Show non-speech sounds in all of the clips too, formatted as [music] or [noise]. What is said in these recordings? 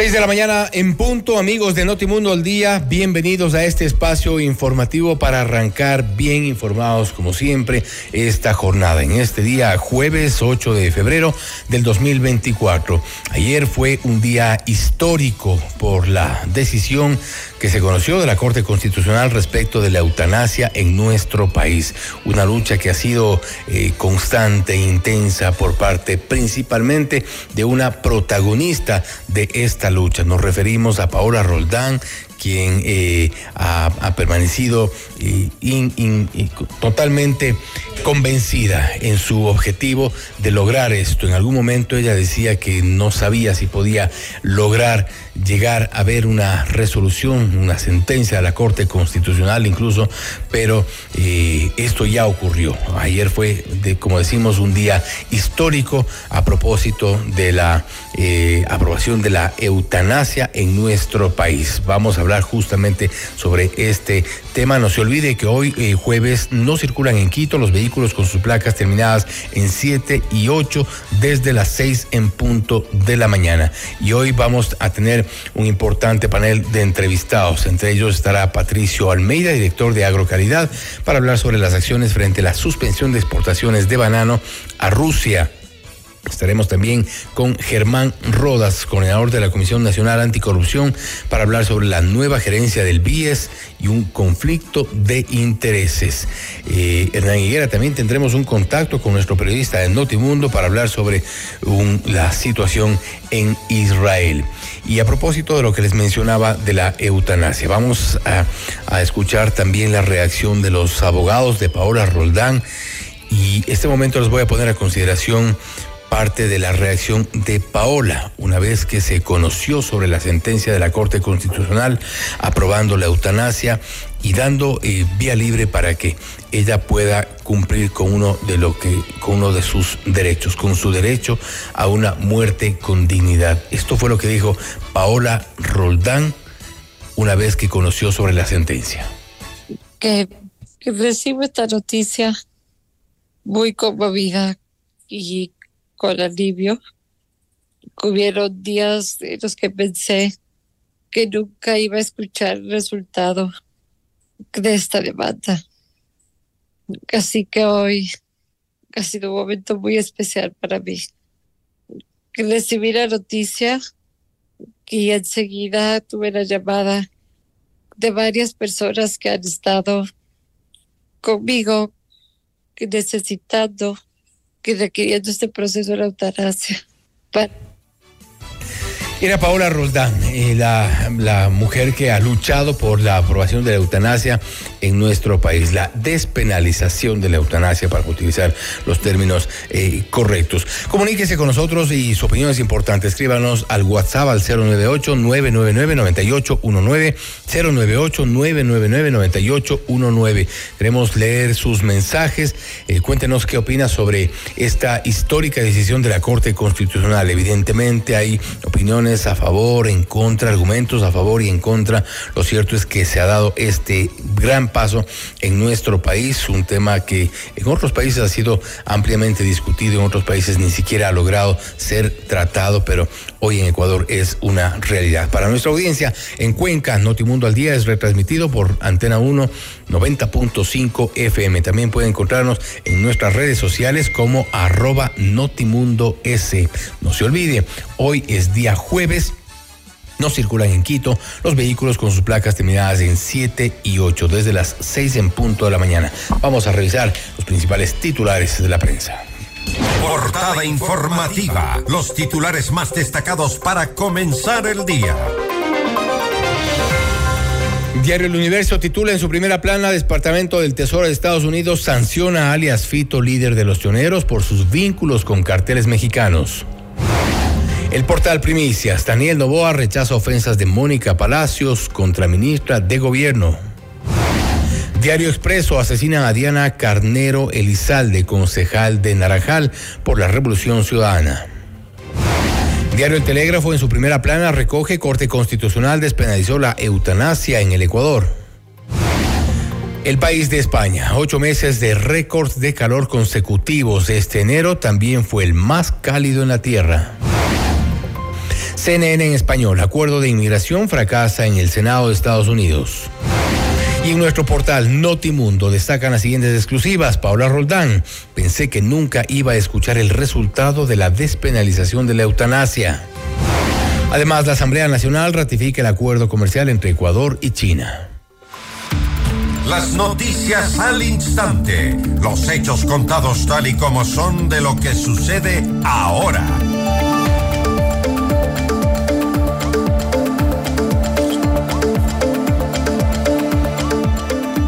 6 de la mañana en punto, amigos de Notimundo al Día, bienvenidos a este espacio informativo para arrancar bien informados como siempre esta jornada en este día jueves 8 de febrero del 2024. Ayer fue un día histórico por la decisión que se conoció de la Corte Constitucional respecto de la eutanasia en nuestro país. Una lucha que ha sido eh, constante e intensa por parte principalmente de una protagonista de esta lucha. Nos referimos a Paola Roldán, quien eh, ha, permanecido eh, totalmente convencida en su objetivo de lograr esto. En algún momento ella decía que no sabía si podía lograr llegar a ver una resolución, una sentencia de la Corte Constitucional incluso, pero eh, esto ya ocurrió. Ayer fue, como decimos, un día histórico a propósito de la aprobación de la eutanasia en nuestro país. Vamos a hablar justamente sobre este tema. No se olvide que hoy eh, jueves no circulan en Quito los vehículos con sus placas terminadas en 7 y 8 desde las 6 en punto de la mañana. Y hoy vamos a tener un importante panel de entrevistados. Entre ellos estará Patricio Almeida, director de Agrocalidad, para hablar sobre las acciones frente a la suspensión de exportaciones de banano a Rusia. Estaremos también con Germán Rodas, coordinador de la Comisión Nacional Anticorrupción, para hablar sobre la nueva gerencia del BIES y un conflicto de intereses. Eh, Hernán Higuera, también tendremos un contacto con nuestro periodista de Notimundo para hablar sobre la situación en Israel. Y a propósito de lo que les mencionaba de la eutanasia, vamos a, a escuchar también la reacción de los abogados de Paola Roldán. Y este momento les voy a poner a consideración parte de la reacción de Paola una vez que se conoció sobre la sentencia de la Corte Constitucional aprobando la eutanasia y dando eh, vía libre para que ella pueda cumplir con uno de lo que con uno de sus derechos, con su derecho a una muerte con dignidad. Esto fue lo que dijo Paola Roldán una vez que conoció sobre la sentencia. Que, que recibo esta noticia muy conmovida y con alivio. Hubieron días en los que pensé que nunca iba a escuchar el resultado de esta demanda. Así que hoy ha sido un momento muy especial para mí. Recibí la noticia y enseguida tuve la llamada de varias personas que han estado conmigo necesitando que requiriendo este proceso de la eutanasia. Era Paola Roldán, eh, la, la, mujer que ha luchado por la aprobación de la eutanasia en nuestro país, la despenalización de la eutanasia para utilizar los términos eh, correctos. Comuníquese con nosotros y su opinión es importante. Escríbanos al WhatsApp al 098-999-9819, 098-999-9819. Queremos leer sus mensajes. Eh, cuéntenos qué opina sobre esta histórica decisión de la Corte Constitucional. Evidentemente hay opiniones a favor, en contra, argumentos a favor y en contra. Lo cierto es que se ha dado este gran paso en nuestro país, un tema que en otros países ha sido ampliamente discutido, en otros países ni siquiera ha logrado ser tratado, pero hoy en Ecuador es una realidad. Para nuestra audiencia en Cuenca, Notimundo al Día es retransmitido por Antena 1 90.5 FM. También puede encontrarnos en nuestras redes sociales como arroba Notimundo S. No se olvide, hoy es día jueves no circulan en Quito los vehículos con sus placas terminadas en 7 y 8 desde las 6 en punto de la mañana. Vamos a revisar los principales titulares de la prensa. Portada informativa. Los titulares más destacados para comenzar el día. Diario El Universo titula en su primera plana Departamento del Tesoro de Estados Unidos sanciona a alias Fito, líder de los pioneros, por sus vínculos con carteles mexicanos. El portal Primicias, Daniel Novoa rechaza ofensas de Mónica Palacios contra ministra de Gobierno. Diario Expreso asesina a Diana Carnero Elizalde, concejal de Naranjal por la Revolución Ciudadana. Diario El Telégrafo en su primera plana recoge Corte Constitucional despenalizó la eutanasia en el Ecuador. El país de España, ocho meses de récords de calor consecutivos. Este enero también fue el más cálido en la Tierra. CNN en español, acuerdo de inmigración fracasa en el Senado de Estados Unidos. Y en nuestro portal Notimundo destacan las siguientes exclusivas. Paula Roldán, pensé que nunca iba a escuchar el resultado de la despenalización de la eutanasia. Además, la Asamblea Nacional ratifica el acuerdo comercial entre Ecuador y China. Las noticias al instante, los hechos contados tal y como son de lo que sucede ahora.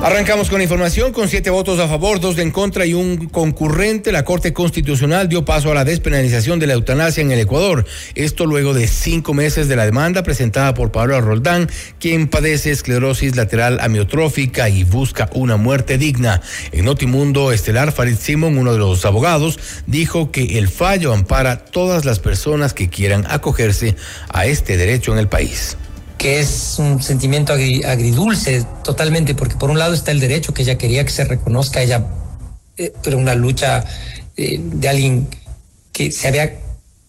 Arrancamos con información. Con siete votos a favor, dos en contra y un concurrente, la Corte Constitucional dio paso a la despenalización de la eutanasia en el Ecuador. Esto luego de cinco meses de la demanda presentada por Pablo Roldán, quien padece esclerosis lateral amiotrófica y busca una muerte digna. En Notimundo Estelar, Farid Simon, uno de los abogados, dijo que el fallo ampara todas las personas que quieran acogerse a este derecho en el país que es un sentimiento agridulce totalmente, porque por un lado está el derecho que ella quería que se reconozca, ella, eh, pero una lucha eh, de alguien que se había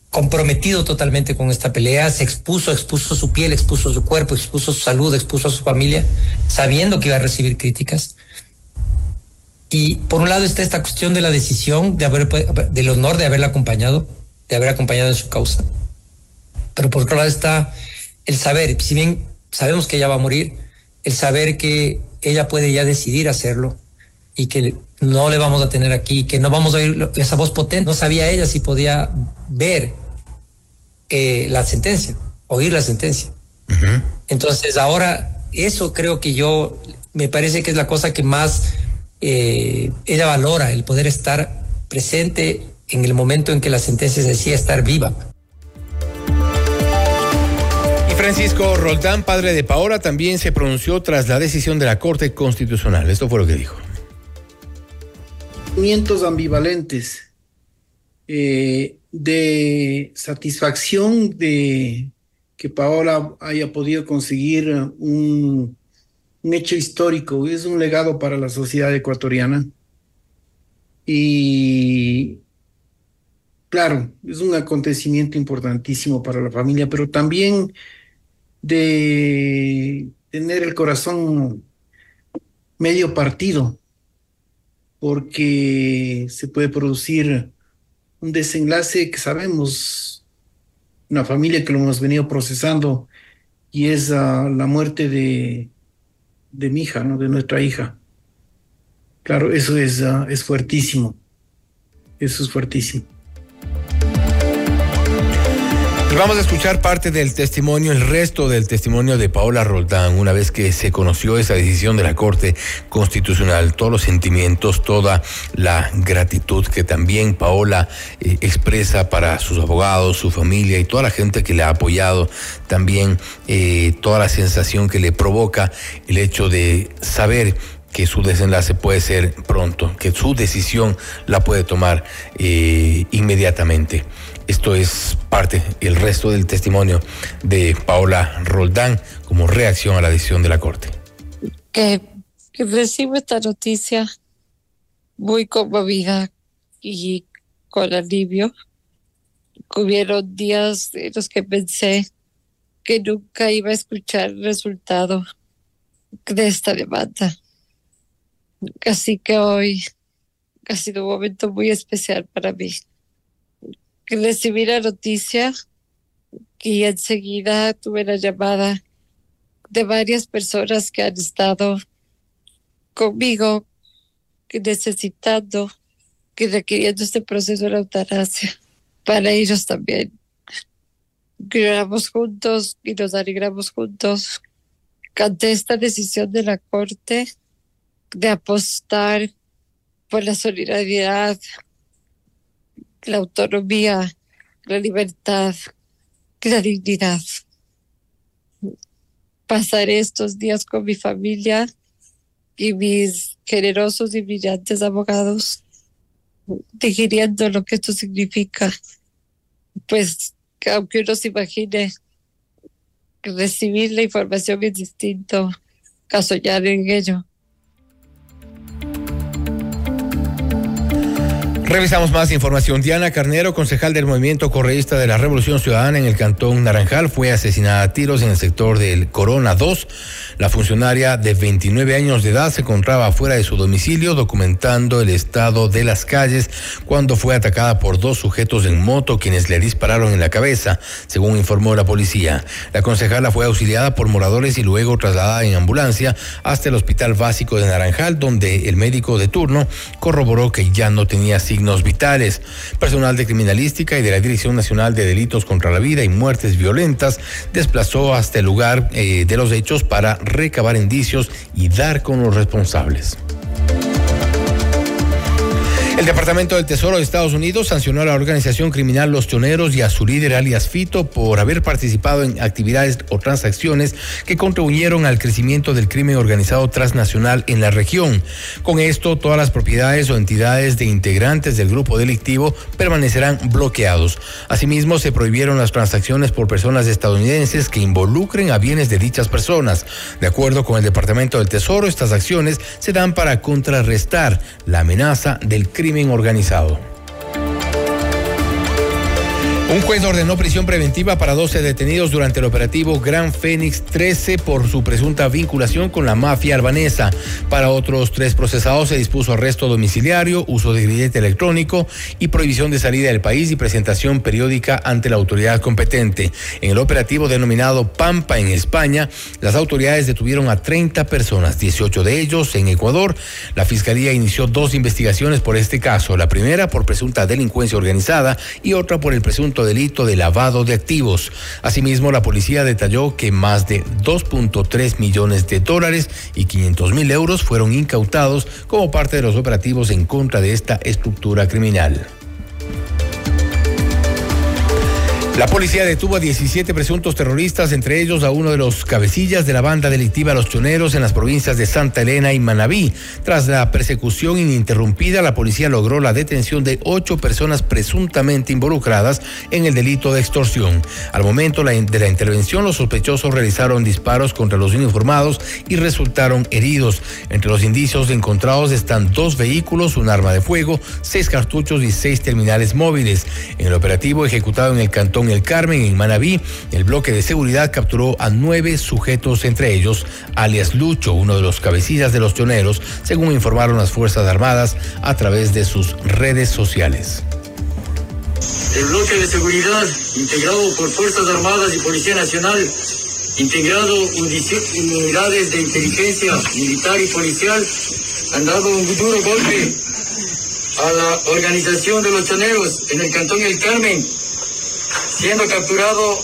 comprometido totalmente con esta pelea, se expuso, expuso su piel, expuso su cuerpo, expuso su salud, expuso a su familia, sabiendo que iba a recibir críticas. Y por un lado está esta cuestión de la decisión, de haber, del honor de haberla acompañado, de haber acompañado en su causa. Pero por otro lado está el saber, si bien sabemos que ella va a morir, el saber que ella puede ya decidir hacerlo y que no le vamos a tener aquí, que no vamos a oír esa voz potente. No sabía ella si podía ver eh, la sentencia, oír la sentencia. Entonces ahora eso creo que yo me parece que es la cosa que más eh, ella valora, el poder estar presente en el momento en que la sentencia se decía estar viva. Francisco Roldán, padre de Paola, también se pronunció tras la decisión de la Corte Constitucional. Esto fue lo que dijo. Sentimientos ambivalentes eh, de satisfacción de que Paola haya podido conseguir un, un hecho histórico, es un legado para la sociedad ecuatoriana. Y claro, es un acontecimiento importantísimo para la familia, pero también de tener el corazón medio partido, porque se puede producir un desenlace que sabemos, una familia que lo hemos venido procesando, y es la muerte de, de mi hija, ¿no? de nuestra hija. Claro, eso es, ah, es fuertísimo. Eso es fuertísimo. Y vamos a escuchar parte del testimonio, el resto del testimonio de Paola Roldán, una vez que se conoció esa decisión de la Corte Constitucional, todos los sentimientos, toda la gratitud que también Paola eh, expresa para sus abogados, su familia y toda la gente que le ha apoyado, también eh, toda la sensación que le provoca el hecho de saber que su desenlace puede ser pronto, que su decisión la puede tomar eh, inmediatamente. Esto es parte, el resto del testimonio de Paola Roldán como reacción a la decisión de la Corte. Que recibo esta noticia muy conmovida y con alivio. Hubieron días en los que pensé que nunca iba a escuchar el resultado de esta demanda. Así que hoy ha sido un momento muy especial para mí. Recibí la noticia y enseguida tuve la llamada de varias personas que han estado conmigo necesitando, que requiriendo este proceso de la eutanasia. Para ellos también. Lloramos juntos y nos alegramos juntos ante esta decisión de la Corte de apostar por la solidaridad, la autonomía, la libertad, la dignidad. Pasaré estos días con mi familia y mis generosos y brillantes abogados digiriendo lo que esto significa. Pues que aunque uno se imagine recibir la información es distinto a soñar en ello. Revisamos más información. Diana Carnero, concejal del Movimiento Correísta de la Revolución Ciudadana en el Cantón Naranjal, fue asesinada a tiros en el sector del Corona 2. La funcionaria de 29 años de edad se encontraba fuera de su domicilio documentando el estado de las calles cuando fue atacada por dos sujetos en moto quienes le dispararon en la cabeza, según informó la policía. La concejala fue auxiliada por moradores y luego trasladada en ambulancia hasta el Hospital Básico de Naranjal, donde el médico de turno corroboró que ya no tenía signos vitales. Personal de criminalística y de la Dirección Nacional de Delitos contra la Vida y Muertes Violentas desplazó hasta el lugar eh, de los hechos para recabar indicios y dar con los responsables. El Departamento del Tesoro de Estados Unidos sancionó a la organización criminal Los Choneros y a su líder alias Fito por haber participado en actividades o transacciones que contribuyeron al crecimiento del crimen organizado transnacional en la región. Con esto, todas las propiedades o entidades de integrantes del grupo delictivo permanecerán bloqueados. Asimismo, se prohibieron las transacciones por personas estadounidenses que involucren a bienes de dichas personas. De acuerdo con el Departamento del Tesoro, estas acciones se dan para contrarrestar la amenaza del crimen crimen organizado. Un juez ordenó prisión preventiva para 12 detenidos durante el operativo Gran Fénix 13 por su presunta vinculación con la mafia albanesa. Para otros tres procesados se dispuso arresto domiciliario, uso de grillete electrónico y prohibición de salida del país y presentación periódica ante la autoridad competente. En el operativo denominado Pampa en España, las autoridades detuvieron a 30 personas, 18 de ellos en Ecuador. La fiscalía inició dos investigaciones por este caso, la primera por presunta delincuencia organizada y otra por el presunto delito de lavado de activos. Asimismo, la policía detalló que más de 2.3 millones de dólares y 500 mil euros fueron incautados como parte de los operativos en contra de esta estructura criminal. La policía detuvo a 17 presuntos terroristas, entre ellos a uno de los cabecillas de la banda delictiva Los Choneros en las provincias de Santa Elena y Manabí. Tras la persecución ininterrumpida, la policía logró la detención de ocho personas presuntamente involucradas en el delito de extorsión. Al momento de la intervención, los sospechosos realizaron disparos contra los uniformados y resultaron heridos. Entre los indicios encontrados están dos vehículos, un arma de fuego, seis cartuchos y seis terminales móviles. En el operativo ejecutado en el cantón el Carmen, en Manabí, el bloque de seguridad capturó a nueve sujetos, entre ellos alias Lucho, uno de los cabecillas de los pioneros, según informaron las Fuerzas Armadas a través de sus redes sociales. El bloque de seguridad, integrado por Fuerzas Armadas y Policía Nacional, integrado en unidades de inteligencia militar y policial, han dado un duro golpe a la organización de los choneros en el Cantón El Carmen, siendo capturado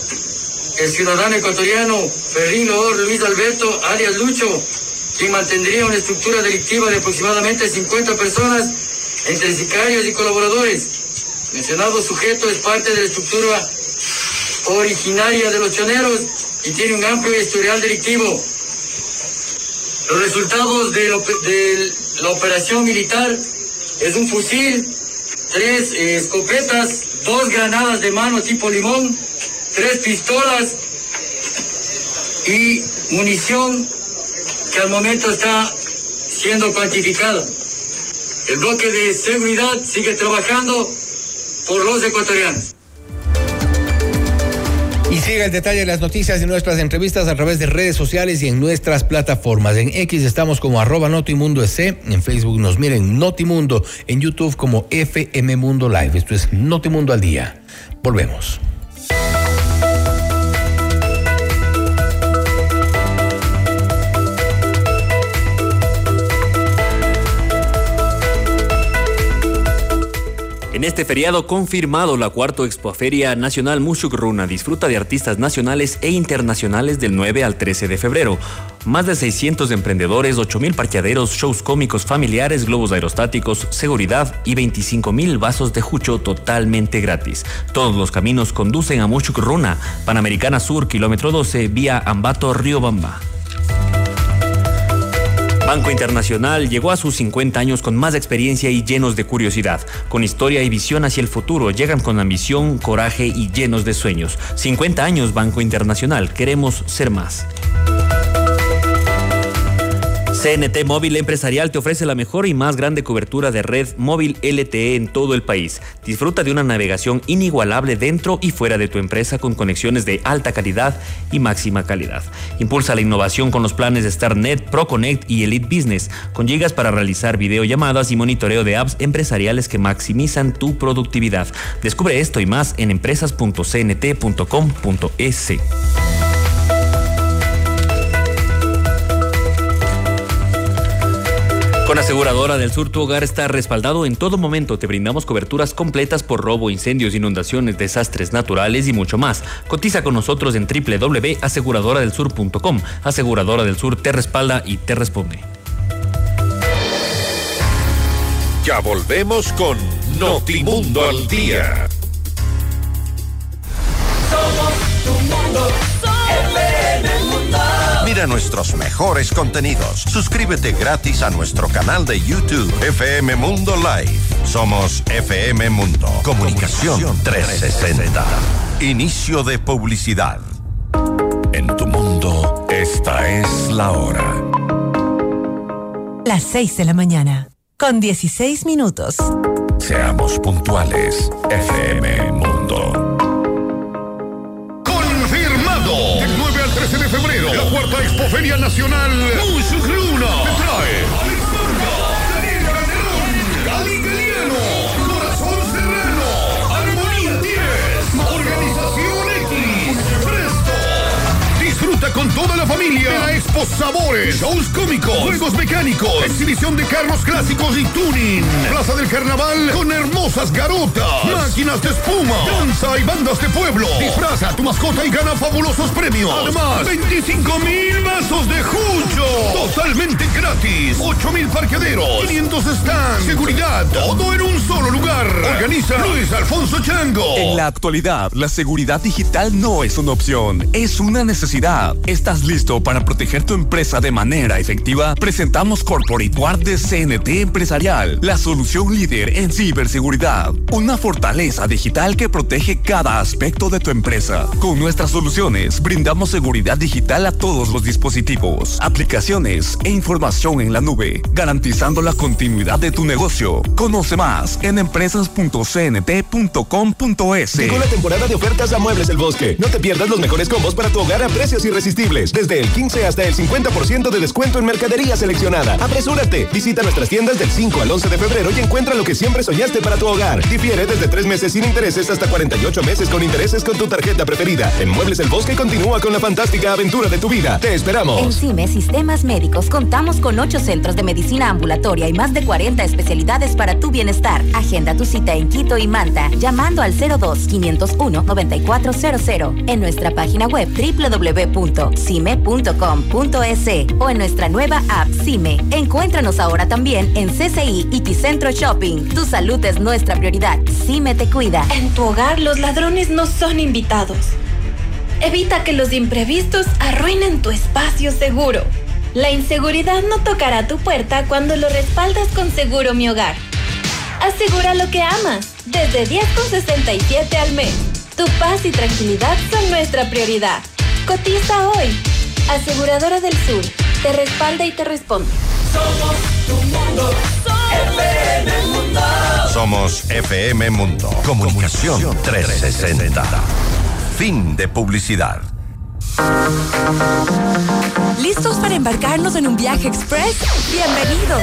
el ciudadano ecuatoriano Ferrín Loor Luis Alberto, alias Lucho, quien mantendría una estructura delictiva de aproximadamente 50 personas entre sicarios y colaboradores. Mencionado sujeto es parte de la estructura originaria de los choneros y tiene un amplio historial delictivo. Los resultados de, de la operación militar es un fusil, tres escopetas, dos granadas de mano tipo limón, tres pistolas y munición que al momento está siendo cuantificada. El bloque de seguridad sigue trabajando por los ecuatorianos. Y siga el detalle de las noticias y nuestras entrevistas a través de redes sociales y en nuestras plataformas. En X estamos como arroba Notimundo EC, en Facebook nos miren Notimundo, en YouTube como FM Mundo Live. Esto es Notimundo al día. Volvemos. En este feriado confirmado la cuarto Expoferia Nacional Mushuk Runa disfruta de artistas nacionales e internacionales del 9 al 13 de febrero. Más de 600 emprendedores, 8.000 parqueaderos, shows cómicos familiares, globos aerostáticos, seguridad y 25.000 vasos de jucho totalmente gratis. Todos los caminos conducen a Mushuk Runa, Panamericana Sur, kilómetro 12, vía Ambato, Río Bamba. Banco Internacional llegó a sus 50 años con más experiencia y llenos de curiosidad. Con historia y visión hacia el futuro, llegan con ambición, coraje y llenos de sueños. 50 años Banco Internacional, queremos ser más. CNT Móvil Empresarial te ofrece la mejor y más grande cobertura de red móvil LTE en todo el país. Disfruta de una navegación inigualable dentro y fuera de tu empresa con conexiones de alta calidad y máxima calidad. Impulsa la innovación con los planes de StarNet, ProConnect y Elite Business, con gigas para realizar videollamadas y monitoreo de apps empresariales que maximizan tu productividad. Descubre esto y más en empresas.cnt.com.es. Aseguradora del Sur, tu hogar está respaldado en todo momento. Te brindamos coberturas completas por robo, incendios, inundaciones, desastres naturales y mucho más. Cotiza con nosotros en www.aseguradoradelsur.com. Aseguradora del Sur te respalda y te responde. Ya volvemos con Notimundo al Día. Somos tu mundo. Mira nuestros mejores contenidos. Suscríbete gratis a nuestro canal de YouTube FM Mundo Live. Somos FM Mundo. Comunicación 360. Inicio de publicidad. En tu mundo, esta es la hora. Las 6 de la mañana, con 16 minutos. Seamos puntuales. FM Mundo. Confirmado. Del 9 al 13 de febrero, Expoferia Nacional. Mushuk Luna te trae Disfruta con toda la familia. De la Expo Sabores, shows cómicos, juegos mecánicos, exhibición de carros clásicos y tuning, Plaza del Carnaval con hermosas garotas, máquinas de espuma, danza y bandas de pueblo. Disfraza a tu mascota y gana fabulosos premios. Además, 25 mil vasos de jucho, totalmente gratis, 8 mil parqueaderos, 500 stands, seguridad, todo en un solo lugar. Organiza Luis Alfonso Chango. En la actualidad, la seguridad digital no es una opción, es una necesidad. ¿Estás listo para proteger tu empresa de manera efectiva? Presentamos Corporate de CNT Empresarial, la solución líder en ciberseguridad. Una fortaleza digital que protege cada aspecto de tu empresa. Con nuestras soluciones, brindamos seguridad digital a todos los dispositivos, aplicaciones e información en la nube, garantizando la continuidad de tu negocio. Conoce más en empresas.cnt.com.es. Llegó la temporada de ofertas a Muebles El Bosque. No te pierdas los mejores combos para tu hogar a precios Desde el 15 hasta el 50% de descuento en mercadería seleccionada. Apresúrate. Visita nuestras tiendas del 5 al 11 de febrero y encuentra lo que siempre soñaste para tu hogar. Difiere desde 3 meses sin intereses hasta 48 meses con intereses con tu tarjeta preferida. En Muebles El Bosque continúa con la fantástica aventura de tu vida. Te esperamos. En CIME Sistemas Médicos contamos con 8 centros de medicina ambulatoria y más de 40 especialidades para tu bienestar. Agenda tu cita en Quito y Manta llamando al 02 501 9400 en nuestra página web www.cime.com.es o en nuestra nueva app CIME. Encuéntranos ahora también en CCI y Ticentro Shopping. Tu salud es nuestra prioridad. CIME te cuida. En tu hogar los ladrones no son invitados. Evita que los imprevistos arruinen tu espacio seguro. La inseguridad no tocará tu puerta cuando lo respaldas con Seguro Mi Hogar. Asegura lo que amas, desde 10,67 al mes. Tu paz y tranquilidad son nuestra prioridad. Cotiza hoy. Aseguradora del Sur, te respalda y te responde. Somos tu mundo. FM Mundo. Somos FM Mundo. Comunicación 360. Fin de publicidad. ¿Listos para embarcarnos en un viaje express? Bienvenidos.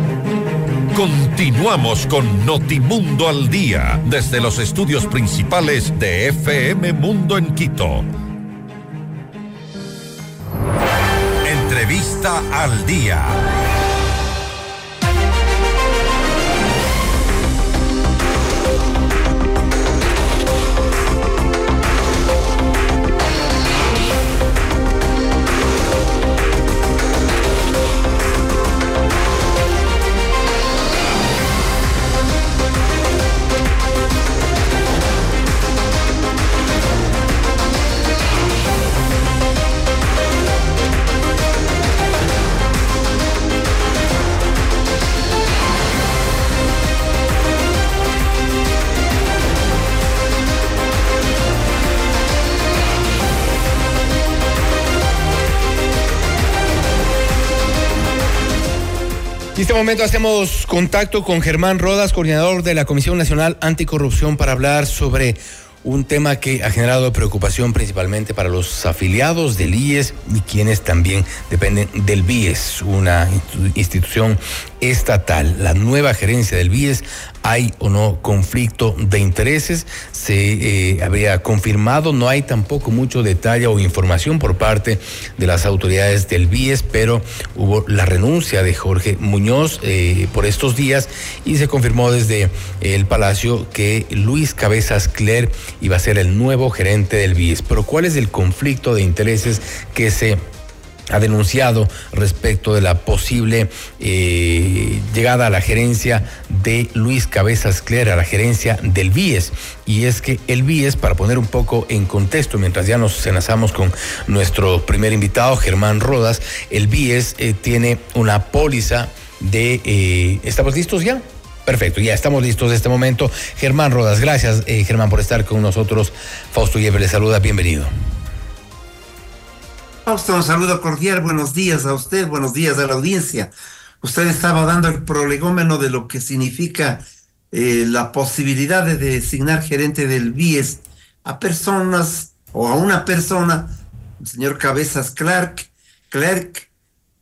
Continuamos con Notimundo al Día desde los estudios principales de FM Mundo en Quito. Entrevista al Día. En este momento hacemos contacto con Germán Rodas, coordinador de la Comisión Nacional Anticorrupción, para hablar sobre un tema que ha generado preocupación principalmente para los afiliados del IES y quienes también dependen del BIES, una institución estatal. La nueva gerencia del BIES, ¿hay o no conflicto de intereses? Se eh, había confirmado, no hay tampoco mucho detalle o información por parte de las autoridades del BIES, pero hubo la renuncia de Jorge Muñoz eh, por estos días y se confirmó desde el Palacio que Luis Cabezas Cler iba a ser el nuevo gerente del BIES. Pero ¿cuál es el conflicto de intereses que se ha denunciado respecto de la posible eh, llegada a la gerencia de Luis Cabezas Cler, a la gerencia del BIES. Y es que el BIES, para poner un poco en contexto, mientras ya nos enlazamos con nuestro primer invitado, Germán Rodas, el BIES eh, tiene una póliza de... Eh, ¿Estamos listos ya? Perfecto, ya estamos listos en este momento. Germán Rodas, gracias eh, Germán por estar con nosotros. Fausto Yever le saluda, bienvenido. Fausto, un saludo cordial, buenos días a usted, buenos días a la audiencia. Usted estaba dando el prolegómeno de lo que significa eh, la posibilidad de designar gerente del BIES a personas o a una persona, el señor Cabezas Clark, Clark,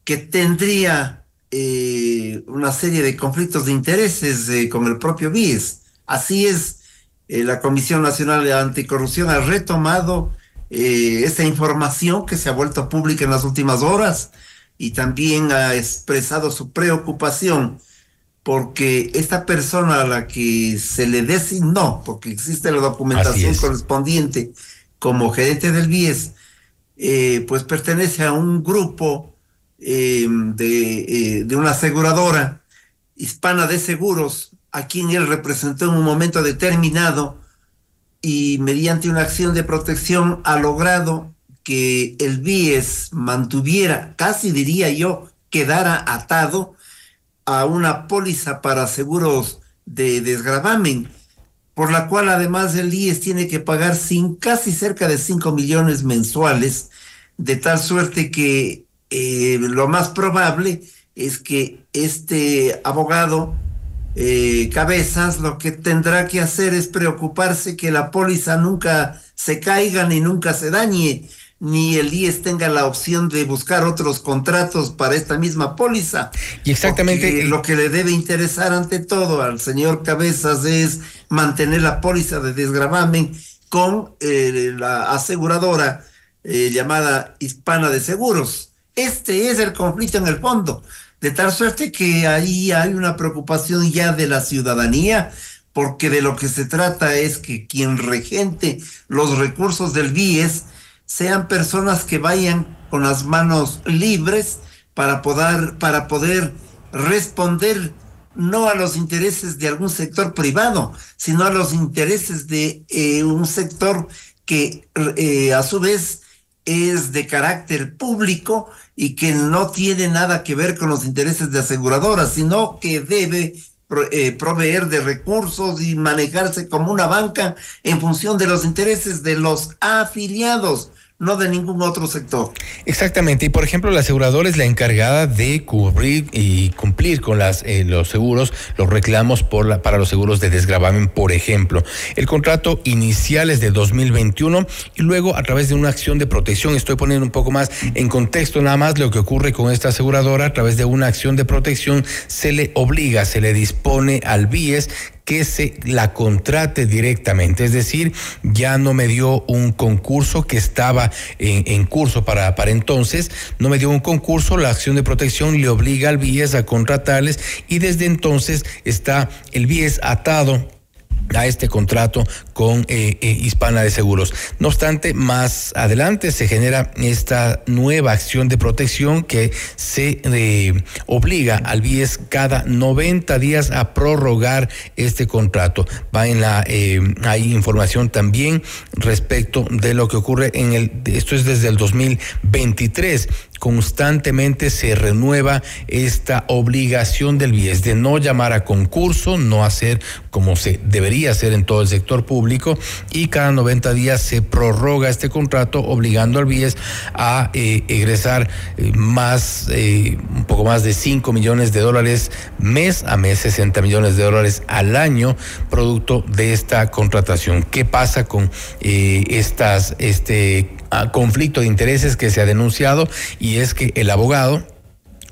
que tendría eh, una serie de conflictos de intereses eh, con el propio BIES. Así es, eh, la Comisión Nacional de Anticorrupción ha retomado esta información que se ha vuelto pública en las últimas horas y también ha expresado su preocupación porque esta persona a la que se le designó, porque existe la documentación correspondiente como gerente del BIES, pues pertenece a un grupo eh, de, eh, de una aseguradora hispana de seguros a quien él representó en un momento determinado y mediante una acción de protección ha logrado que el BIES mantuviera, casi diría yo, quedara atado a una póliza para seguros de desgravamen, por la cual además el IES tiene que pagar sin casi cerca de 5 millones mensuales, de tal suerte que eh, lo más probable es que este abogado eh, Cabezas lo que tendrá que hacer es preocuparse que la póliza nunca se caiga ni nunca se dañe, ni el IES tenga la opción de buscar otros contratos para esta misma póliza. Y exactamente lo que le debe interesar ante todo al señor Cabezas es mantener la póliza de desgravamen con eh, la aseguradora eh, llamada Hispana de Seguros. Este es el conflicto en el fondo, de tal suerte que ahí hay una preocupación ya de la ciudadanía, porque de lo que se trata es que quien regente los recursos del BIES sean personas que vayan con las manos libres para poder, para poder responder no a los intereses de algún sector privado, sino a los intereses de eh, un sector que eh, a su vez es de carácter público y que no tiene nada que ver con los intereses de aseguradoras, sino que debe eh, proveer de recursos y manejarse como una banca en función de los intereses de los afiliados no de ningún otro sector. Exactamente, y por ejemplo la aseguradora es la encargada de cubrir y cumplir con las, eh, los seguros, los reclamos para los seguros de desgravamen, por ejemplo. El contrato inicial es de 2021 y luego a través de una acción de protección, estoy poniendo un poco más en contexto nada más lo que ocurre con esta aseguradora, a través de una acción de protección se le obliga, se le dispone al BIES que se la contrate directamente. Es decir, ya no me dio un concurso que estaba en, curso para, para entonces, no me dio un concurso, la acción de protección le obliga al BIES a contratarles y desde entonces está el BIES atado a este contrato con eh, eh, Hispana de Seguros. No obstante, más adelante se genera esta nueva acción de protección que se eh, obliga al BIES cada 90 días a prorrogar este contrato. Va en la hay información también respecto de lo que ocurre en el esto es desde el 2023 constantemente se renueva esta obligación del BIES de no llamar a concurso, no hacer como se debería hacer en todo el sector público y cada 90 días se prorroga este contrato obligando al BIES a eh, egresar eh, más, eh, un poco más de 5 millones de dólares mes a mes, 60 millones de dólares al año, producto de esta contratación. ¿Qué pasa con estas, este conflicto de intereses que se ha denunciado y es que el abogado,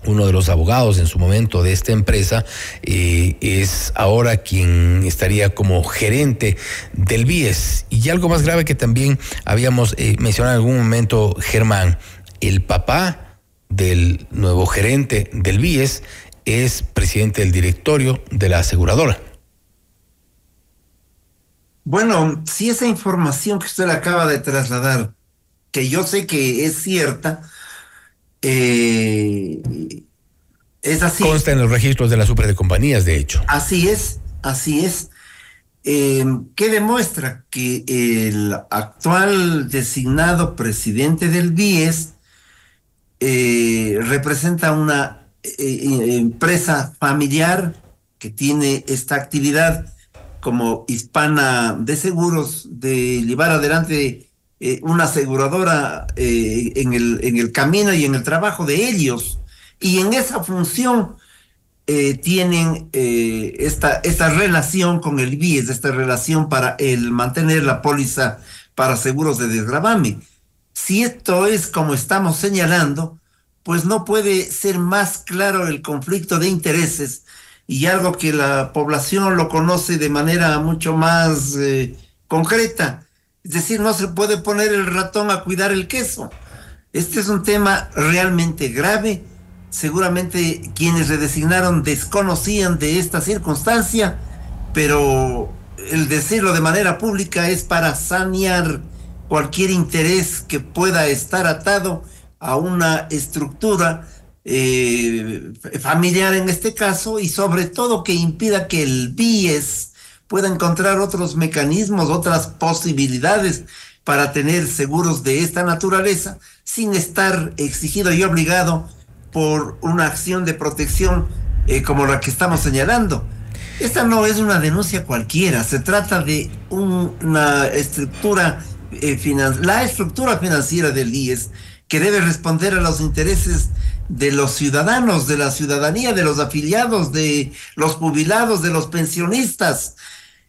uno de los abogados en su momento de esta empresa, eh, es ahora quien estaría como gerente del BIES. Y algo más grave que también habíamos eh, mencionado en algún momento, Germán, el papá del nuevo gerente del BIES es presidente del directorio de la aseguradora. Bueno, si esa información que usted acaba de trasladar que yo sé que es cierta, eh, es así. Consta en los registros de la super de compañías, de hecho. Así es, así es. Eh, que demuestra que el actual designado presidente del BIES eh, representa una empresa familiar que tiene esta actividad como hispana de seguros de llevar adelante eh, una aseguradora eh, en, el, en el camino y en el trabajo de ellos. Y en esa función eh, tienen esta, esta relación con el BIES, esta relación para el mantener la póliza para seguros de desgravame. Si esto es como estamos señalando, pues no puede ser más claro el conflicto de intereses y algo que la población lo conoce de manera mucho más concreta es decir, no se puede poner el ratón a cuidar el queso. Este es un tema realmente grave. Seguramente quienes le designaron desconocían de esta circunstancia, pero el decirlo de manera pública es para sanear cualquier interés que pueda estar atado a una estructura eh, familiar en este caso y sobre todo que impida que el BIES pueda encontrar otros mecanismos, otras posibilidades para tener seguros de esta naturaleza sin estar exigido y obligado por una acción de protección eh, como la que estamos señalando. Esta no es una denuncia cualquiera, se trata de una estructura eh, la estructura financiera del IES que debe responder a los intereses de los ciudadanos, de la ciudadanía, de los afiliados, de los jubilados, de los pensionistas,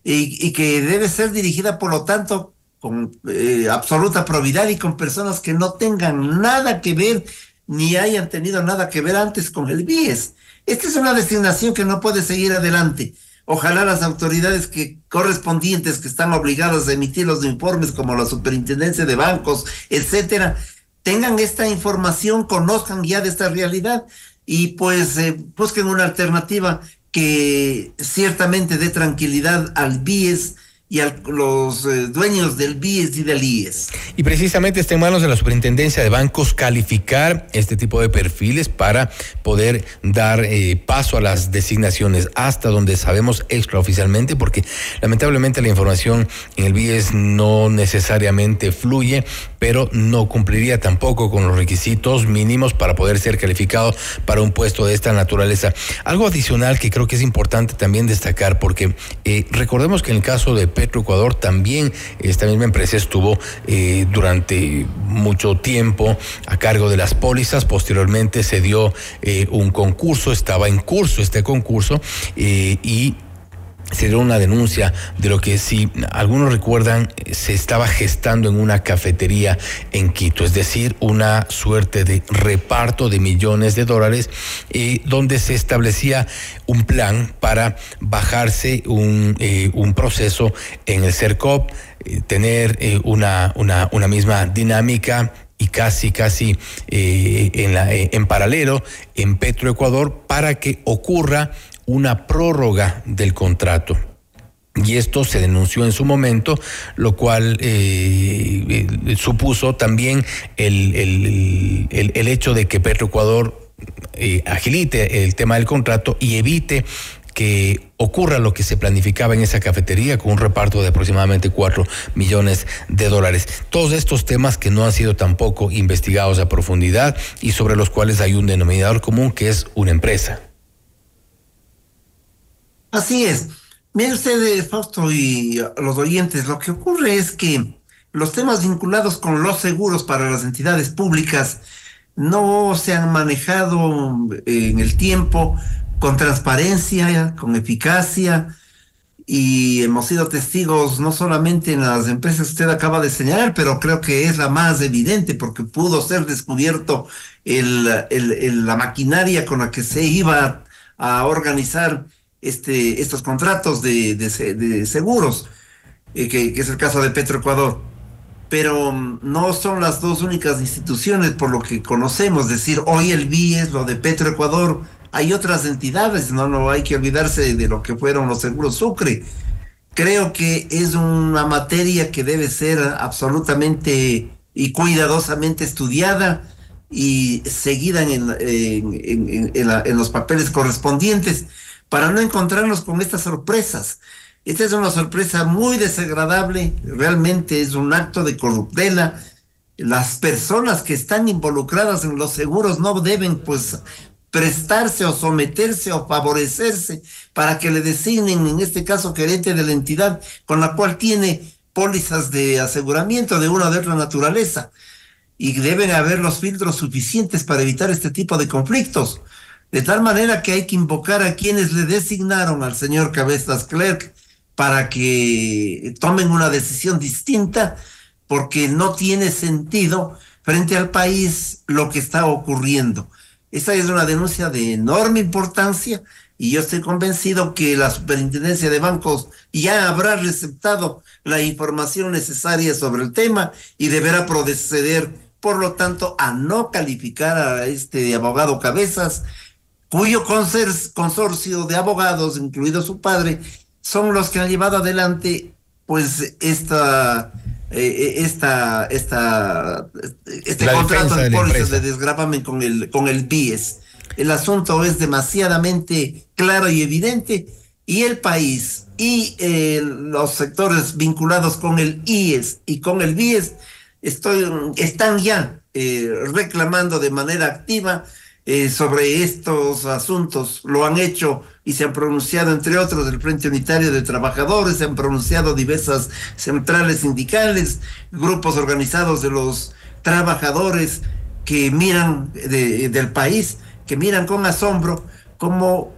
y, que debe ser dirigida, por lo tanto, con eh, absoluta probidad y con personas que no tengan nada que ver ni hayan tenido nada que ver antes con el BIES. Esta es una designación que no puede seguir adelante. Ojalá las autoridades que correspondientes que están obligadas a emitir los informes, como la superintendencia de bancos, etcétera, tengan esta información, conozcan ya de esta realidad y pues eh, busquen una alternativa que ciertamente dé tranquilidad al BIES y a los eh, dueños del BIES y del IES. Y precisamente está en manos de la Superintendencia de Bancos calificar este tipo de perfiles para poder dar eh, paso a las designaciones hasta donde sabemos extraoficialmente, porque lamentablemente la información en el BIES no necesariamente fluye, pero no cumpliría tampoco con los requisitos mínimos para poder ser calificado para un puesto de esta naturaleza. Algo adicional que creo que es importante también destacar, porque eh, recordemos que en el caso de Petroecuador también esta misma empresa estuvo eh, durante mucho tiempo a cargo de las pólizas. Posteriormente se dio eh, un concurso, estaba en curso este concurso eh, y se dio una denuncia de lo que si algunos recuerdan se estaba gestando en una cafetería en Quito, es decir, una suerte de reparto de millones de dólares eh, donde se establecía un plan para bajarse un, eh, un proceso en el CERCOP, eh, tener eh, una, una, una misma dinámica y casi, casi eh, en, la, eh, en paralelo en Petroecuador para que ocurra una prórroga del contrato. Y esto se denunció en su momento, lo cual eh, eh, supuso también el, el, el, hecho de que Petroecuador eh, agilite el tema del contrato y evite que ocurra lo que se planificaba en esa cafetería con un reparto de aproximadamente 4 millones de dólares. Todos estos temas que no han sido tampoco investigados a profundidad y sobre los cuales hay un denominador común que es una empresa. Así es. Mire usted, Fausto y los oyentes, lo que ocurre es que los temas vinculados con los seguros para las entidades públicas no se han manejado en el tiempo con transparencia, con eficacia, y hemos sido testigos no solamente en las empresas que usted acaba de señalar, pero creo que es la más evidente porque pudo ser descubierto el, el, la maquinaria con la que se iba a organizar este, estos contratos de, seguros, eh, que, es el caso de Petroecuador. Pero um, no son las dos únicas instituciones por lo que conocemos, es decir, hoy el BIES, lo de Petroecuador, hay otras entidades, no, no hay que olvidarse de lo que fueron los seguros Sucre. Creo que es una materia que debe ser absolutamente y cuidadosamente estudiada y seguida en, en, los papeles correspondientes para no encontrarnos con estas sorpresas. Esta es una sorpresa muy desagradable, realmente es un acto de corruptela. Las personas que están involucradas en los seguros no deben pues prestarse o someterse o favorecerse para que le designen, en este caso, gerente de la entidad con la cual tiene pólizas de aseguramiento de una o de otra naturaleza. Y deben haber los filtros suficientes para evitar este tipo de conflictos. De tal manera que hay que invocar a quienes le designaron al señor Cabezas Clerk para que tomen una decisión distinta, porque no tiene sentido frente al país lo que está ocurriendo. Esa es una denuncia de enorme importancia y yo estoy convencido que la superintendencia de bancos ya habrá receptado la información necesaria sobre el tema y deberá proceder, por lo tanto, a no calificar a este abogado Cabezas, cuyo consorcio de abogados, incluido su padre, son los que han llevado adelante pues esta eh, esta, esta, este la contrato de, pólizas de desgravamen con el, con el BIES. El asunto es demasiadamente claro y evidente y el país y eh, los sectores vinculados con el IES y con el BIES estoy, están ya eh, reclamando de manera activa eh, sobre estos asuntos. Lo han hecho y se han pronunciado, entre otros, el Frente Unitario de Trabajadores, se han pronunciado diversas centrales sindicales, grupos organizados de los trabajadores que miran de, del país, que miran con asombro cómo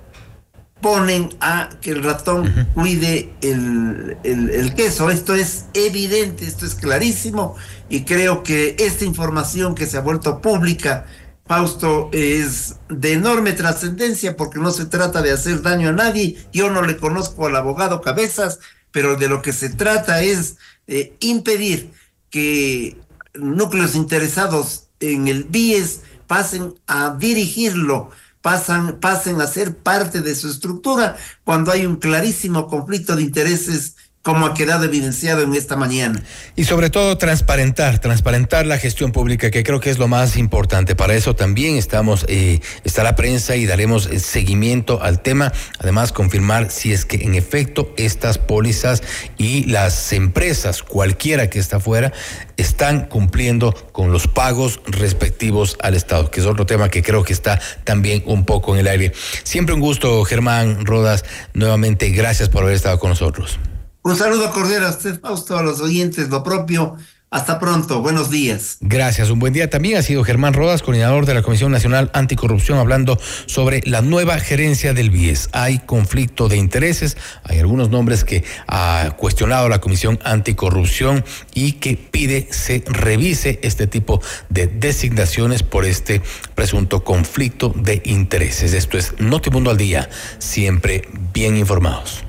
ponen a que el ratón uh -huh. cuide el, el, el, queso. Esto es evidente, esto es clarísimo y creo que esta información que se ha vuelto pública Fausto es de enorme trascendencia porque no se trata de hacer daño a nadie. Yo no le conozco al abogado Cabezas, pero de lo que se trata es eh, impedir que núcleos interesados en el BIES pasen a dirigirlo, pasan, pasen a ser parte de su estructura cuando hay un clarísimo conflicto de intereses como ha quedado evidenciado en esta mañana. Y sobre todo transparentar, transparentar la gestión pública, que creo que es lo más importante. Para eso también estamos, eh, está la prensa y daremos eh, seguimiento al tema. Además, confirmar si es que en efecto estas pólizas y las empresas, cualquiera que está fuera, están cumpliendo con los pagos respectivos al Estado, que es otro tema que creo que está también un poco en el aire. Siempre un gusto, Germán Rodas. Nuevamente, gracias por haber estado con nosotros. Un saludo cordial a usted, Fausto, a los oyentes, lo propio. Hasta pronto, buenos días. Gracias, un buen día también ha sido Germán Rodas, coordinador de la Comisión Nacional Anticorrupción, hablando sobre la nueva gerencia del BIES. Hay conflicto de intereses, hay algunos nombres que ha cuestionado la Comisión Anticorrupción y que pide se revise este tipo de designaciones por este presunto conflicto de intereses. Esto es Notimundo al Día, siempre bien informados.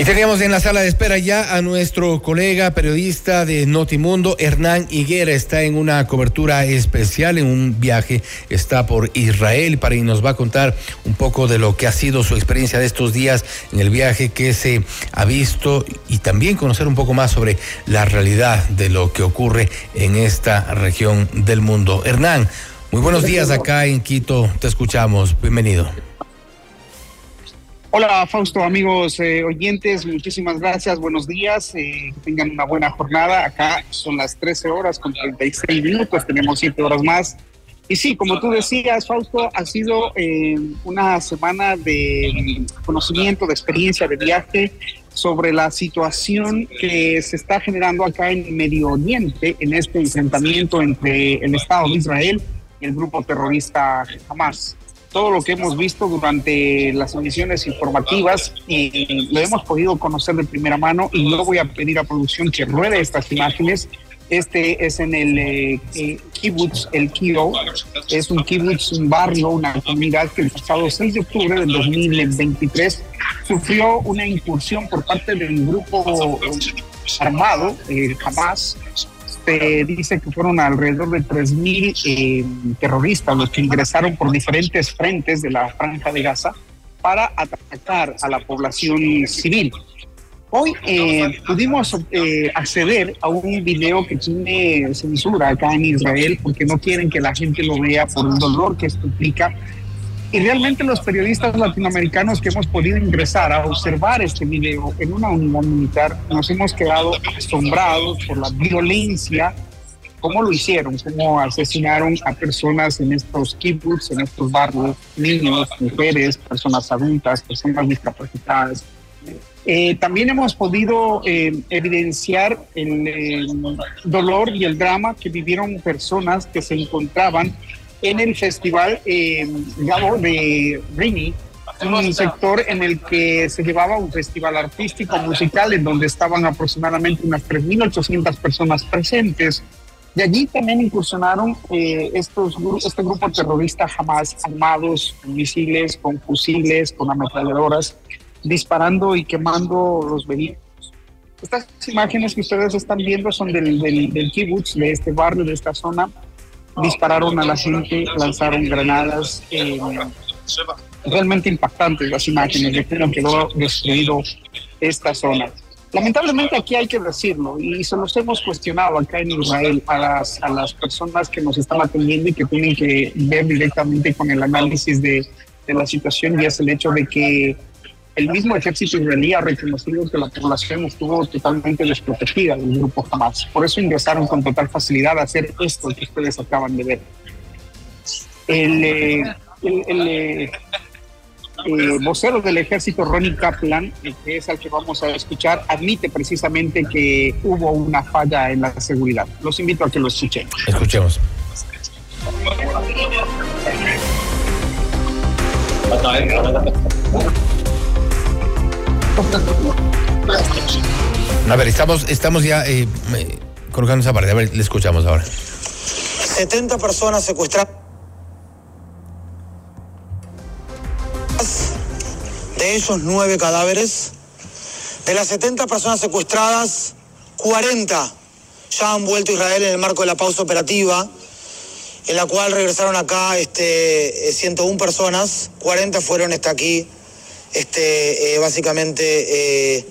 Y teníamos en la sala de espera ya a nuestro colega periodista de Notimundo, Hernán Higuera. Está en una cobertura especial, en un viaje, está por Israel para y nos va a contar un poco de lo que ha sido su experiencia de estos días en el viaje que se ha visto y también conocer un poco más sobre la realidad de lo que ocurre en esta región del mundo. Hernán, muy buenos días acá en Quito, te escuchamos, bienvenido. Hola Fausto, amigos eh, oyentes, muchísimas gracias, buenos días, eh, que tengan una buena jornada. Acá son las 13 horas con 36 minutos, tenemos 7 horas más. Y sí, como tú decías, Fausto, ha sido eh, una semana de conocimiento, de experiencia, de viaje sobre la situación que se está generando acá en Medio Oriente, en este enfrentamiento entre el Estado de Israel y el grupo terrorista Hamas todo lo que hemos visto durante las emisiones informativas y lo hemos podido conocer de primera mano y yo voy a pedir a producción que ruede estas imágenes. Este es en el eh, eh, kibbutz El Kiro, es un kibbutz, un barrio, una comunidad que el pasado 6 de octubre del 2023 sufrió una incursión por parte de un grupo armado, el Hamas, dice que fueron alrededor de 3.000 eh, terroristas los que ingresaron por diferentes frentes de la franja de Gaza para atacar a la población civil. Hoy eh, pudimos eh, acceder a un video que tiene censura acá en Israel porque no quieren que la gente lo vea por el dolor que esto implica y realmente los periodistas latinoamericanos que hemos podido ingresar a observar este video en una unidad militar, nos hemos quedado asombrados por la violencia, cómo lo hicieron, cómo asesinaron a personas en estos kibbutz, en estos barrios, niños, mujeres, personas adultas, personas discapacitadas. Eh, también hemos podido eh, evidenciar el eh, dolor y el drama que vivieron personas que se encontraban en el festival eh, de Rini, un sector en el que se llevaba un festival artístico musical en donde estaban aproximadamente unas 3.800 personas presentes. Y allí también incursionaron eh, estos, este grupo terrorista jamás armados con misiles, con fusiles, con ametralladoras, disparando y quemando los vehículos. Estas imágenes que ustedes están viendo son del, del, del kibbutz, de este barrio, de esta zona, dispararon a la gente, lanzaron granadas. Eh, realmente impactantes las imágenes de cómo quedó destruido esta zona. Lamentablemente aquí hay que decirlo y se los hemos cuestionado acá en Israel a las, a las personas que nos están atendiendo y que tienen que ver directamente con el análisis de, de la situación y es el hecho de que el mismo ejército israelí ha reconocido que la población estuvo totalmente desprotegida del grupo Hamas. Por eso ingresaron con total facilidad a hacer esto que ustedes acaban de ver. El, eh, eh, eh, vocero del ejército, Ronnie Kaplan, que es al que vamos a escuchar, admite precisamente que hubo una falla en la seguridad. Los invito a que lo escuchen. Escuchemos. A ver, estamos, estamos ya eh, colocando esa parte. A ver, le escuchamos ahora. 70 personas secuestradas. De ellos, nueve cadáveres. De las 70 personas secuestradas, 40 ya han vuelto a Israel en el marco de la pausa operativa, en la cual regresaron acá este, 101 personas, 40 fueron hasta aquí, este, eh, básicamente eh,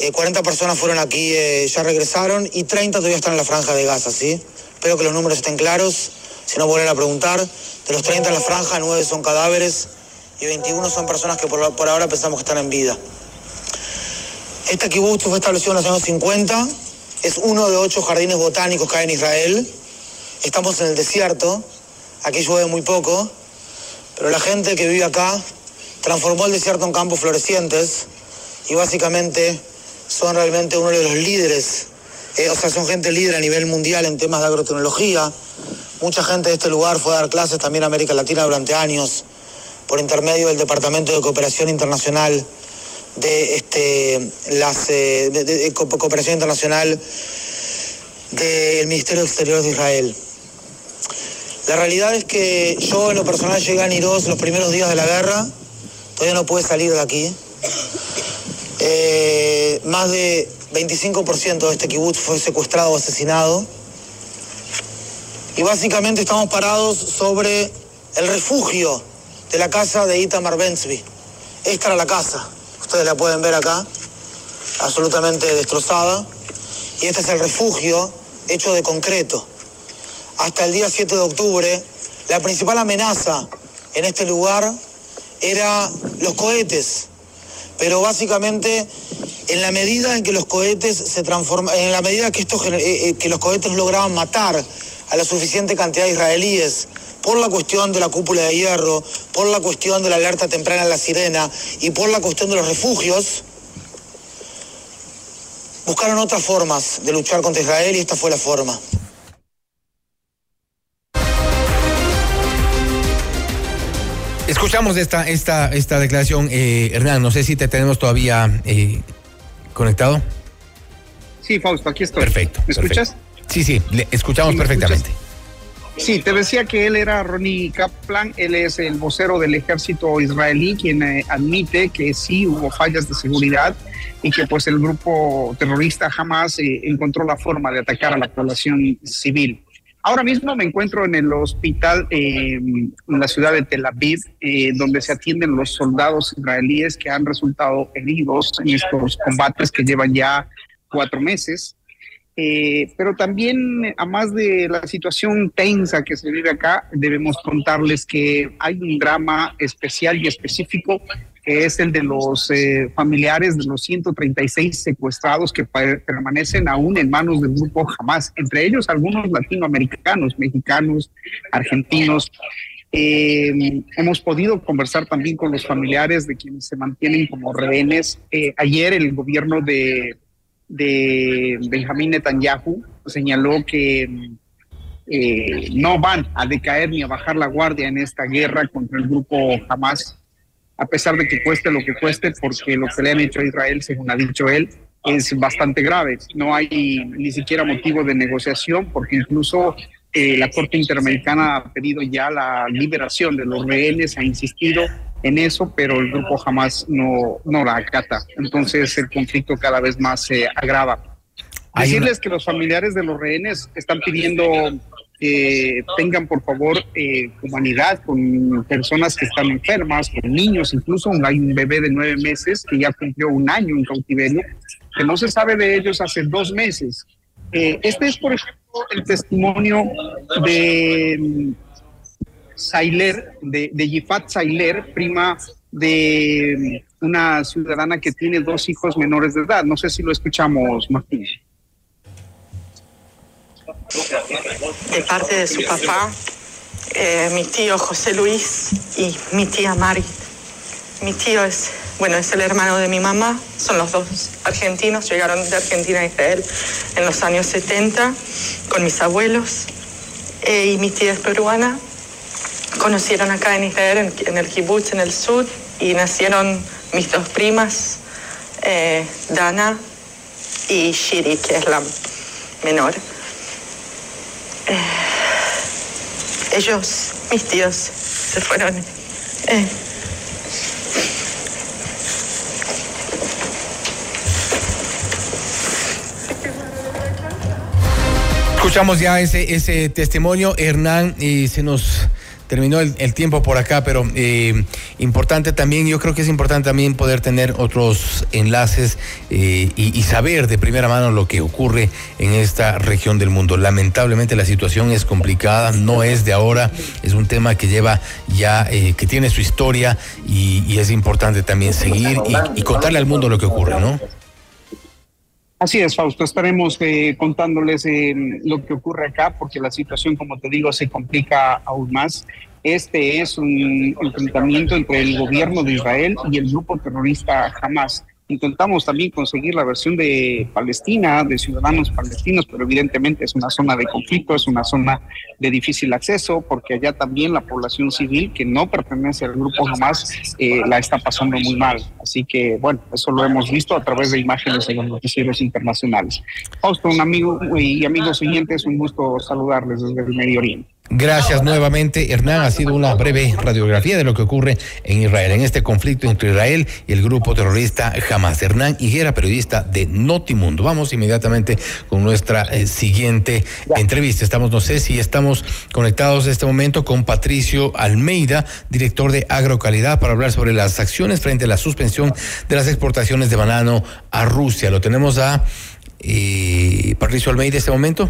eh, 40 personas fueron aquí, eh, ya regresaron y 30 todavía están en la franja de Gaza, ¿sí? Espero que los números estén claros, si no vuelven a preguntar. De los 30 en la franja, 9 son cadáveres y 21 son personas que por, por ahora pensamos que están en vida. Este kibutz fue establecido en los años 50, es uno de ocho jardines botánicos que hay en Israel. Estamos en el desierto, aquí llueve muy poco, pero la gente que vive acá transformó el desierto en campos florecientes y básicamente son realmente uno de los líderes, eh, o sea, son gente líder a nivel mundial en temas de agrotecnología. Mucha gente de este lugar fue a dar clases también a América Latina durante años por intermedio del Departamento de Cooperación Internacional de este, las eh, de, de- de co- cooperación internacional del Ministerio de Exteriores de Israel. La realidad es que yo en lo personal llegué a Niroz los primeros días de la guerra, todavía no pude salir de aquí. Eh, más de 25% de este kibutz fue secuestrado o asesinado. Y básicamente estamos parados sobre el refugio de la casa de Itamar Bensby. Esta era la casa. Ustedes la pueden ver acá, absolutamente destrozada. Y este es el refugio hecho de concreto. Hasta el día 7 de octubre, la principal amenaza en este lugar era los cohetes. Pero básicamente, en la medida en que los cohetes se transforman, en la medida que, estos, eh, eh, que los cohetes lograban matar a la suficiente cantidad de israelíes, por la cuestión de la cúpula de hierro, por la cuestión de la alerta temprana en la sirena y por la cuestión de los refugios, buscaron otras formas de luchar contra Israel y esta fue la forma. Escuchamos esta, esta, esta declaración. Eh, Hernán, no sé si te tenemos todavía eh, conectado. Sí, Fausto, aquí estoy. Perfecto. ¿Me escuchas? Sí, sí, le escuchamos Sí, ¿me perfectamente. Sí, te decía que él era Ronnie Kaplan, él es el vocero del ejército israelí, quien eh, admite que sí hubo fallas de seguridad y que pues el grupo terrorista jamás eh, encontró la forma de atacar a la población civil. Ahora mismo me encuentro en el hospital eh, en la ciudad de Tel Aviv, eh, donde se atienden los soldados israelíes que han resultado heridos en estos combates que llevan ya cuatro meses. Eh, pero también, a más de la situación tensa que se vive acá, debemos contarles que hay un drama especial y específico que es el de los eh, familiares de los 136 secuestrados que permanecen aún en manos del grupo Hamas, entre ellos algunos latinoamericanos, mexicanos, argentinos. Eh, hemos podido conversar también con los familiares de quienes se mantienen como rehenes. Eh, ayer el gobierno de, de Benjamín Netanyahu señaló que eh, no van a decaer ni a bajar la guardia en esta guerra contra el grupo Hamas, a pesar de que cueste lo que cueste, porque lo que le han hecho a Israel, según ha dicho él, es bastante grave. No hay ni siquiera motivo de negociación, porque incluso eh, la Corte Interamericana ha pedido ya la liberación de los rehenes, ha insistido en eso, pero el grupo jamás no, no la acata. Entonces el conflicto cada vez más se agrava. Hay una- Decirles que los familiares de los rehenes están pidiendo que tengan por favor eh, humanidad con personas que están enfermas, con niños, incluso hay un bebé de nueve meses que ya cumplió un año en cautiverio, que no se sabe de ellos hace dos meses. Eh, este es, por ejemplo, el testimonio de Sailer, de, de Yifat Sailer, prima de mm, una ciudadana que tiene dos hijos menores de edad. No sé si lo escuchamos, Martín. de parte de su papá, eh, mi tío José Luis y mi tía Mari. Mi tío es, bueno, es el hermano de mi mamá, son los dos argentinos, llegaron de Argentina a Israel en los años 70 con mis abuelos eh, y mi tía es peruana. Conocieron acá en Israel, en, el kibbutz, en el sur, y nacieron mis dos primas, eh, Dana y Shiri, que es la menor. Eh, ellos, mis tíos, se fueron. eh, Escuchamos ya ese, ese testimonio, Hernán, y se nos terminó el, tiempo por acá, pero eh, importante también, yo creo que es importante también poder tener otros enlaces eh, y, saber de primera mano lo que ocurre en esta región del mundo. Lamentablemente la situación es complicada, no es de ahora, es un tema que lleva ya, eh, que tiene su historia y, y es importante también seguir y, y contarle al mundo lo que ocurre, ¿no? Así es, Fausto. Estaremos eh, contándoles eh, lo que ocurre acá, porque la situación, como te digo, se complica aún más. Este es un enfrentamiento entre el gobierno de Israel y el grupo terrorista Hamas. Intentamos también conseguir la versión de Palestina, de ciudadanos palestinos, pero evidentemente es una zona de conflicto, es una zona de difícil acceso, porque allá también la población civil que no pertenece al grupo Hamas eh, la está pasando muy mal. Así que, bueno, eso lo hemos visto a través de imágenes en los noticieros internacionales. Fausto, un amigo y amigos siguientes, un gusto saludarles desde el Medio Oriente. Gracias nuevamente, Hernán. Ha sido una breve radiografía de lo que ocurre en Israel, en este conflicto entre Israel y el grupo terrorista Hamas. Hernán Higuera, periodista de Notimundo. Vamos inmediatamente con nuestra eh, siguiente entrevista. Estamos, no sé si estamos conectados en este momento con Patricio Almeida, director de Agrocalidad, para hablar sobre las acciones frente a la suspensión de las exportaciones de banano a Rusia. Lo tenemos a eh, Patricio Almeida en este momento.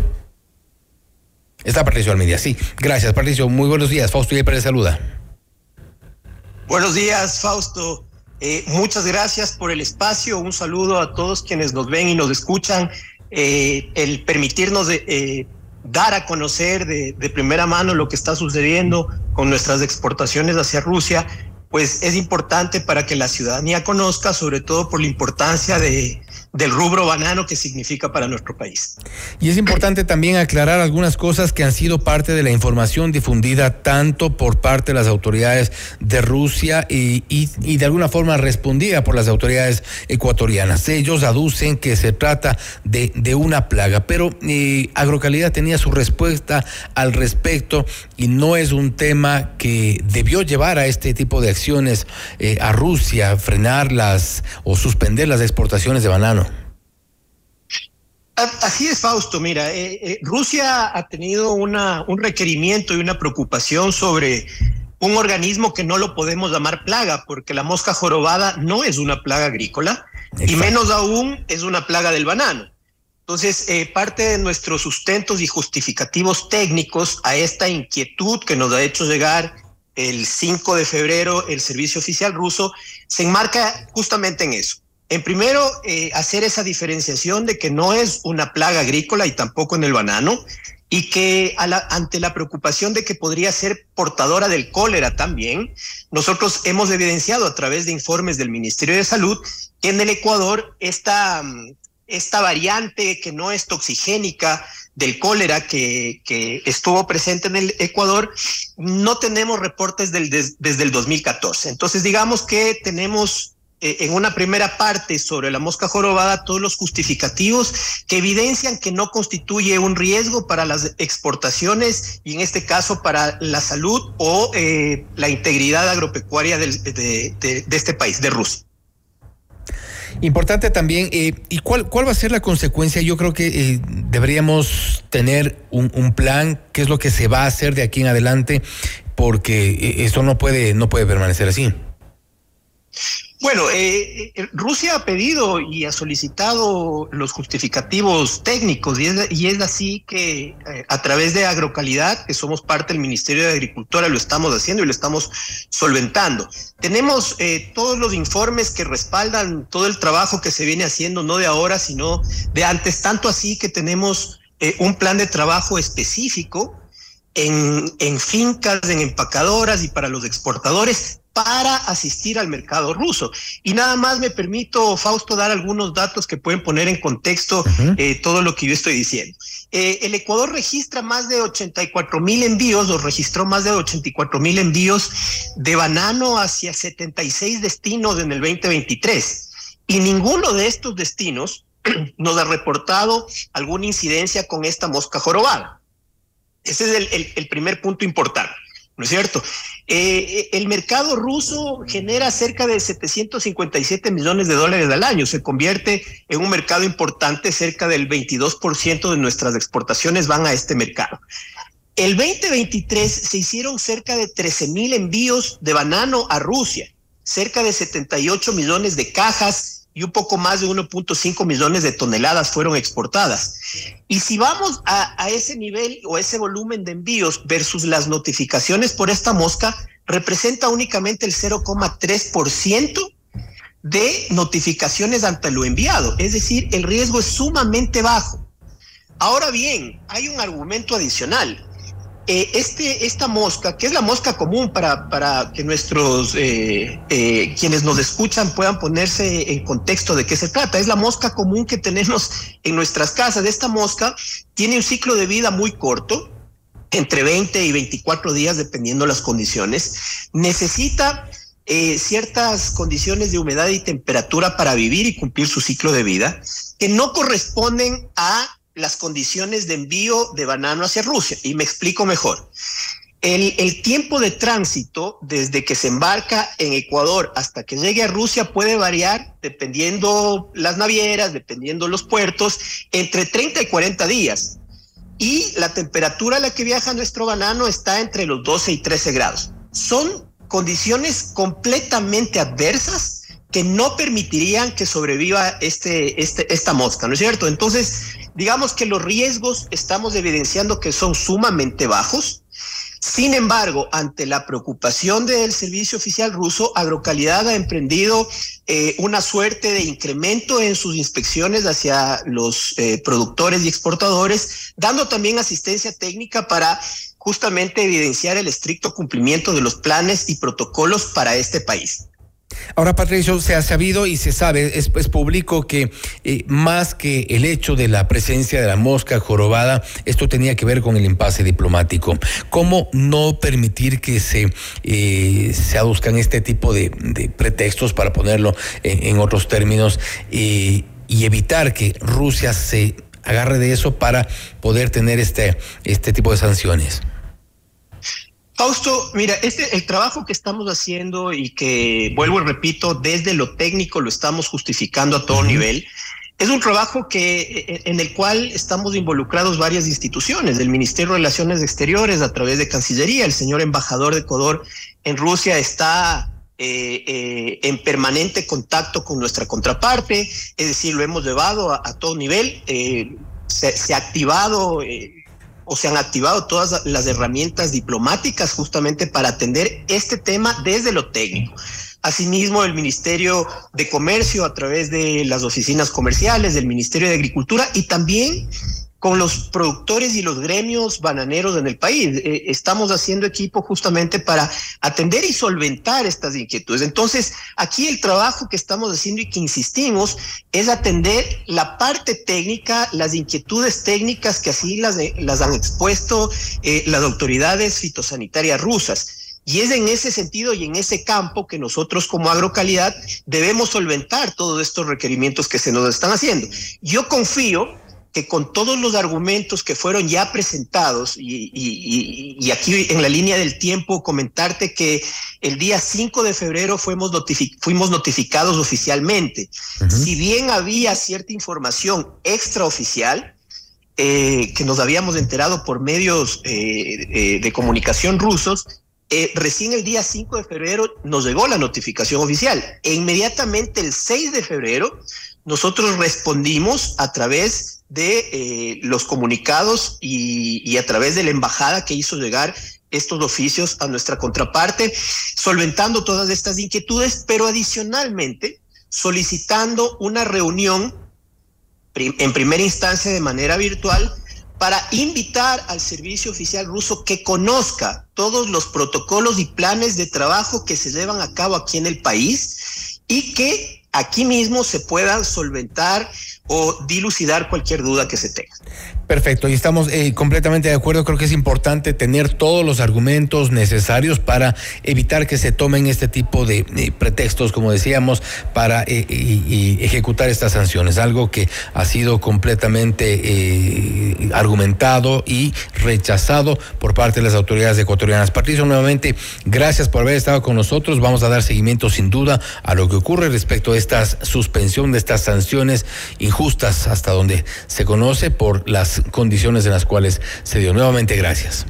Está Patricio Almeida, sí. Gracias, Patricio. Muy buenos días. Fausto Yepes saluda. Buenos días, Fausto. Eh, muchas gracias por el espacio. Un saludo a todos quienes nos ven y nos escuchan. Eh, el permitirnos de, eh, dar a conocer de, de primera mano lo que está sucediendo con nuestras exportaciones hacia Rusia, pues es importante para que la ciudadanía conozca, sobre todo por la importancia de, del rubro banano que significa para nuestro país. Y es importante también aclarar algunas cosas que han sido parte de la información difundida tanto por parte de las autoridades de Rusia y, y, de alguna forma respondida por las autoridades ecuatorianas. Ellos aducen que se trata de, de una plaga, pero eh, Agrocalidad tenía su respuesta al respecto y no es un tema que debió llevar a este tipo de acciones eh, a Rusia, frenarlas o suspender las exportaciones de banano. Así es, Fausto. Mira, eh, eh, Rusia ha tenido una, un requerimiento y una preocupación sobre un organismo que no lo podemos llamar plaga, porque la mosca jorobada no es una plaga agrícola Exacto. y menos aún es una plaga del banano. Entonces, eh, parte de nuestros sustentos y justificativos técnicos a esta inquietud que nos ha hecho llegar el 5 de febrero el servicio oficial ruso se enmarca justamente en eso. En primero, eh, hacer esa diferenciación de que no es una plaga agrícola y tampoco en el banano, y que ante la preocupación de que podría ser portadora del cólera también, nosotros hemos evidenciado a través de informes del Ministerio de Salud que en el Ecuador esta, esta variante que no es toxigénica del cólera que, estuvo presente en el Ecuador, no tenemos reportes desde el 2014. Entonces, digamos que tenemos en una primera parte sobre la mosca jorobada todos los justificativos que evidencian que no constituye un riesgo para las exportaciones y en este caso para la salud o eh, la integridad agropecuaria de, este país, de Rusia. Importante también, eh, ¿y cuál, cuál va a ser la consecuencia? Yo creo que eh, deberíamos tener un, un plan, qué es lo que se va a hacer de aquí en adelante, porque esto no puede, no puede permanecer así. Bueno, eh, Rusia ha pedido y ha solicitado los justificativos técnicos y es, y es así que eh, a través de Agrocalidad, que somos parte del Ministerio de Agricultura, lo estamos haciendo y lo estamos solventando. Tenemos eh, todos los informes que respaldan todo el trabajo que se viene haciendo, no de ahora, sino de antes, tanto así que tenemos un plan de trabajo específico en, en fincas, en empacadoras y para los exportadores para asistir al mercado ruso. Y nada más me permito, Fausto, dar algunos datos que pueden poner en contexto uh -huh. eh, todo lo que yo estoy diciendo. Eh, el Ecuador registra más de 84 mil envíos, o registró más de 84 mil envíos de banano hacia 76 destinos en el 2023. Y ninguno de estos destinos [clears throat] nos ha reportado alguna incidencia con esta mosca jorobada. Ese es el, el, el primer punto importante. ¿No es cierto? Eh, el mercado ruso genera cerca de 757 millones de dólares al año, se convierte en un mercado importante, cerca del 22% de nuestras exportaciones van a este mercado. El 2023 se hicieron cerca de 13 mil envíos de banano a Rusia, cerca de 78 millones de cajas y un poco más de 1.5 millones de toneladas fueron exportadas. Y si vamos a, a, ese nivel o ese volumen de envíos versus las notificaciones por esta mosca, representa únicamente el 0,3% de notificaciones ante lo enviado. Es decir, el riesgo es sumamente bajo. Ahora bien, hay un argumento adicional. Eh, este, esta mosca, que es la mosca común para, para que nuestros, eh, eh, quienes nos escuchan puedan ponerse en contexto de qué se trata, es la mosca común que tenemos en nuestras casas. Esta mosca tiene un ciclo de vida muy corto, entre 20 y 24 días, dependiendo las condiciones. Necesita eh, ciertas condiciones de humedad y temperatura para vivir y cumplir su ciclo de vida, que no corresponden a las condiciones de envío de banano hacia Rusia. Y me explico mejor. El, el, tiempo de tránsito desde que se embarca en Ecuador hasta que llegue a Rusia puede variar dependiendo las navieras, dependiendo los puertos, entre 30 y 40 días. Y la temperatura a la que viaja nuestro banano está entre los 12 y 13 grados. Son condiciones completamente adversas que no permitirían que sobreviva este, este, esta mosca, ¿no es cierto? Entonces, digamos que los riesgos estamos evidenciando que son sumamente bajos. Sin embargo, ante la preocupación del servicio oficial ruso, Agrocalidad ha emprendido eh, una suerte de incremento en sus inspecciones hacia los eh, productores y exportadores, dando también asistencia técnica para justamente evidenciar el estricto cumplimiento de los planes y protocolos para este país. Ahora, Patricio, se ha sabido y se sabe, es, es público que eh, más que el hecho de la presencia de la mosca jorobada, esto tenía que ver con el impasse diplomático. ¿Cómo no permitir que se, eh, se aduzcan este tipo de, pretextos, para ponerlo en, en otros términos, eh, y evitar que Rusia se agarre de eso para poder tener este, este tipo de sanciones? Fausto, mira, este el trabajo que estamos haciendo y que vuelvo y repito, desde lo técnico lo estamos justificando a todo uh -huh. nivel. Es un trabajo que en el cual estamos involucrados varias instituciones, del Ministerio de Relaciones Exteriores a través de Cancillería, el señor embajador de Ecuador en Rusia está eh, eh, en permanente contacto con nuestra contraparte, es decir, lo hemos llevado a, a todo nivel, eh, se, se, ha activado o se han activado todas las herramientas diplomáticas justamente para atender este tema desde lo técnico. Asimismo, el Ministerio de Comercio a través de las oficinas comerciales, del Ministerio de Agricultura y también con los productores y los gremios bananeros en el país. Eh, estamos haciendo equipo justamente para atender y solventar estas inquietudes. Entonces, aquí el trabajo que estamos haciendo y que insistimos es atender la parte técnica, las inquietudes técnicas que así las, las han expuesto eh, las autoridades fitosanitarias rusas. Y es en ese sentido y en ese campo que nosotros como agrocalidad debemos solventar todos estos requerimientos que se nos están haciendo. Yo confío que con todos los argumentos que fueron ya presentados, y, y, y, aquí en la línea del tiempo comentarte que el día 5 de febrero fuimos, notific fuimos notificados oficialmente. Uh -huh. Si bien había cierta información extraoficial, eh, que nos habíamos enterado por medios eh, eh, de comunicación rusos, eh, recién el día 5 de febrero nos llegó la notificación oficial. E inmediatamente el 6 de febrero nosotros respondimos a través de eh, los comunicados y, y, a través de la embajada que hizo llegar estos oficios a nuestra contraparte, solventando todas estas inquietudes, pero adicionalmente solicitando una reunión en primera instancia de manera virtual para invitar al servicio oficial ruso que conozca todos los protocolos y planes de trabajo que se llevan a cabo aquí en el país y que aquí mismo se puedan solventar o dilucidar cualquier duda que se tenga. Perfecto, y estamos eh, completamente de acuerdo. Creo que es importante tener todos los argumentos necesarios para evitar que se tomen este tipo de pretextos, como decíamos, para eh, ejecutar estas sanciones. Algo que ha sido completamente eh, argumentado y rechazado por parte de las autoridades ecuatorianas. Patricio, nuevamente, gracias por haber estado con nosotros. Vamos a dar seguimiento sin duda a lo que ocurre respecto a esta suspensión de estas sanciones injustas hasta donde se conoce por las condiciones en las cuales se dio. Nuevamente, gracias.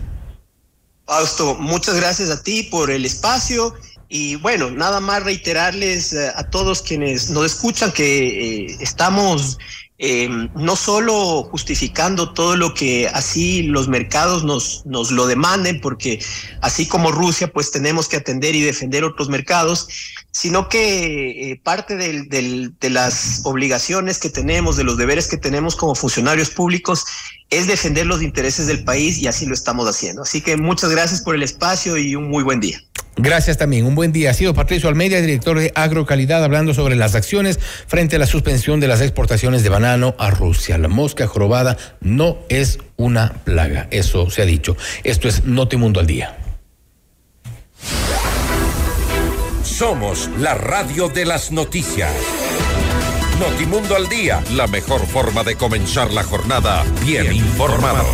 Fausto, muchas gracias a ti por el espacio y bueno, nada más reiterarles eh, a todos quienes nos escuchan que eh, estamos eh, no solo justificando todo lo que así los mercados nos, nos lo demanden, porque así como Rusia, pues tenemos que atender y defender otros mercados, sino que eh, parte del, de las obligaciones que tenemos, de los deberes que tenemos como funcionarios públicos, es defender los intereses del país y así lo estamos haciendo. Así que muchas gracias por el espacio y un muy buen día. Gracias también. Un buen día. Ha sido Patricio Almeida, director de Agrocalidad, hablando sobre las acciones frente a la suspensión de las exportaciones de banano a Rusia. La mosca jorobada no es una plaga. Eso se ha dicho. Esto es Notimundo al Día. Somos la radio de las noticias. Notimundo al día, la mejor forma de comenzar la jornada bien, informados.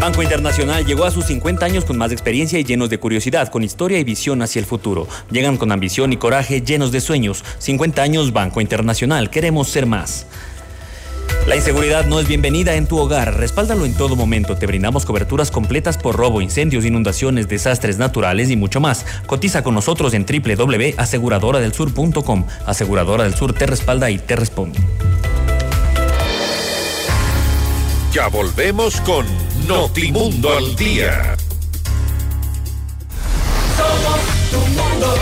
Banco Internacional llegó a sus 50 años con más experiencia y llenos de curiosidad, con historia y visión hacia el futuro. Llegan con ambición y coraje, llenos de sueños. 50 años Banco Internacional, queremos ser más. La inseguridad no es bienvenida en tu hogar. Respáldalo en todo momento. Te brindamos coberturas completas por robo, incendios, inundaciones, desastres naturales y mucho más. Cotiza con nosotros en www.aseguradoradelsur.com. Aseguradora del Sur te respalda y te responde. Ya volvemos con Notimundo al Día. Somos tu mundo. mundo.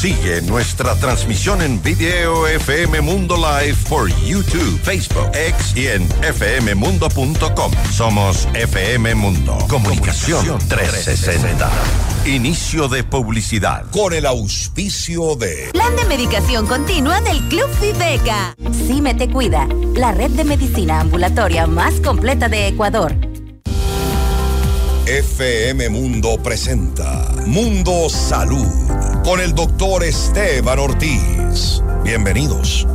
Sigue nuestra transmisión en video FM Mundo Live por YouTube, Facebook, X y en fmmundo.com. Somos FM Mundo. Comunicación 360. Inicio de publicidad. Con el auspicio de. Plan de medicación continua del Club Viveca. me Te Cuida, la red de medicina ambulatoria más completa de Ecuador. FM Mundo presenta Mundo Salud con el doctor Esteban Ortiz. Bienvenidos.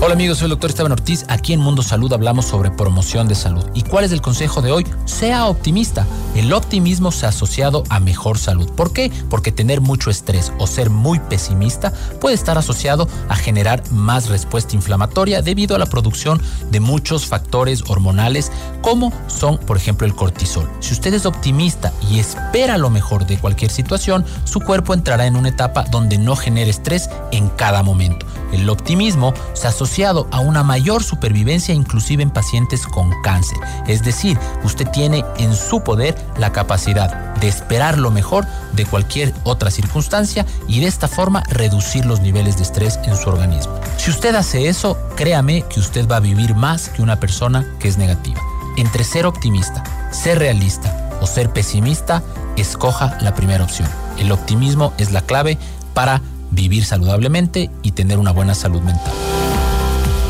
Hola amigos, soy el doctor Esteban Ortiz. Aquí en Mundo Salud hablamos sobre promoción de salud. ¿Y cuál es el consejo de hoy? Sea optimista. El optimismo se ha asociado a mejor salud. ¿Por qué? Porque tener mucho estrés o ser muy pesimista puede estar asociado a generar más respuesta inflamatoria debido a la producción de muchos factores hormonales como son, por ejemplo, el cortisol. Si usted es optimista y espera lo mejor de cualquier situación, su cuerpo entrará en una etapa donde no genere estrés en cada momento. El optimismo se asocia asociado a una mayor supervivencia inclusive en pacientes con cáncer. Es decir, usted tiene en su poder la capacidad de esperar lo mejor de cualquier otra circunstancia y de esta forma reducir los niveles de estrés en su organismo. Si usted hace eso, créame que usted va a vivir más que una persona que es negativa. Entre ser optimista, ser realista o ser pesimista, escoja la primera opción. El optimismo es la clave para vivir saludablemente y tener una buena salud mental.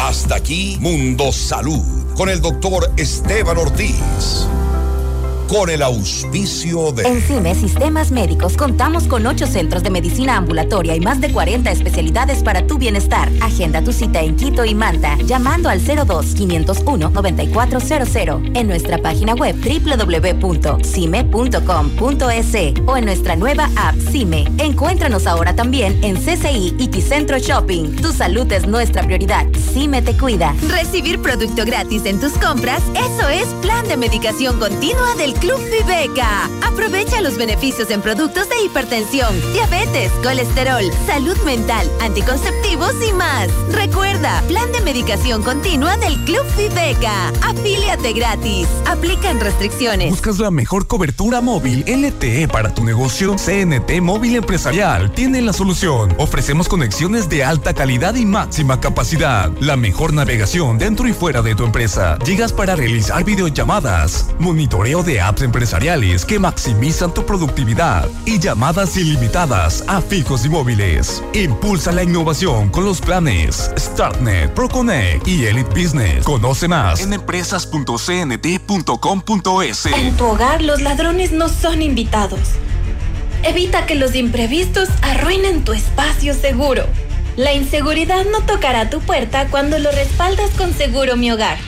Hasta aquí Mundo Salud con el doctor Esteban Ortiz con el auspicio de... En CIME Sistemas Médicos contamos con ocho centros de medicina ambulatoria y más de 40 especialidades para tu bienestar. Agenda tu cita en Quito y Manta llamando al 02-501-9400 en nuestra página web www.cime.com.es o en nuestra nueva app CIME. Encuéntranos ahora también en CCI y Ticentro Shopping. Tu salud es nuestra prioridad. CIME te cuida. Recibir producto gratis en tus compras, eso es plan de medicación continua del Club Viveca. Aprovecha los beneficios en productos de hipertensión, diabetes, colesterol, salud mental, anticonceptivos y más. Recuerda, plan de medicación continua del Club Viveca. Afíliate gratis. Aplican restricciones. ¿Buscas la mejor cobertura móvil LTE para tu negocio? CNT Móvil Empresarial tiene la solución. Ofrecemos conexiones de alta calidad y máxima capacidad. La mejor navegación dentro y fuera de tu empresa. Llegas para realizar videollamadas, monitoreo de apps empresariales que maximizan tu productividad y llamadas ilimitadas a fijos y móviles. Impulsa la innovación con los planes StartNet, ProConnect y Elite Business. Conoce más en empresas.cnt.com.es. En tu hogar los ladrones no son invitados. Evita que los imprevistos arruinen tu espacio seguro. La inseguridad no tocará tu puerta cuando lo respaldas con Seguro Mi Hogar.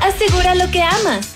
Asegura lo que amas,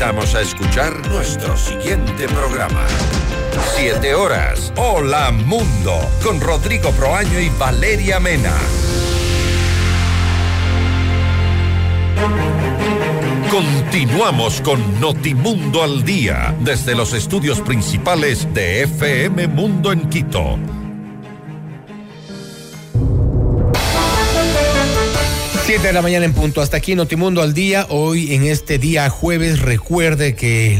Invitamos a escuchar nuestro siguiente programa. Siete horas. Hola Mundo. Con Rodrigo Proaño y Valeria Mena. Continuamos con Notimundo al Día desde los estudios principales de FM Mundo en Quito. Siete de la mañana en punto. Hasta aquí Notimundo al día. Hoy en este día jueves recuerde que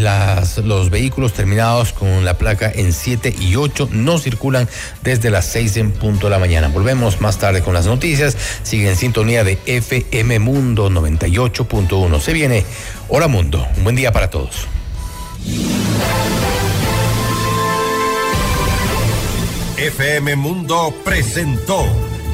los vehículos terminados con la placa en 7 y 8 no circulan desde las 6 en punto de la mañana. Volvemos más tarde con las noticias. Sigue en sintonía de FM Mundo 98.1. Se viene Hora Mundo. Un buen día para todos. FM Mundo presentó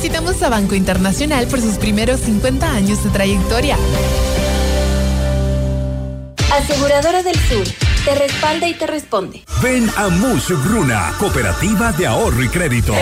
Felicitamos a Banco Internacional por sus primeros 50 años de trayectoria. Aseguradora del Sur, te respalda y te responde. Ven a Mush Bruna, Cooperativa de Ahorro y Crédito.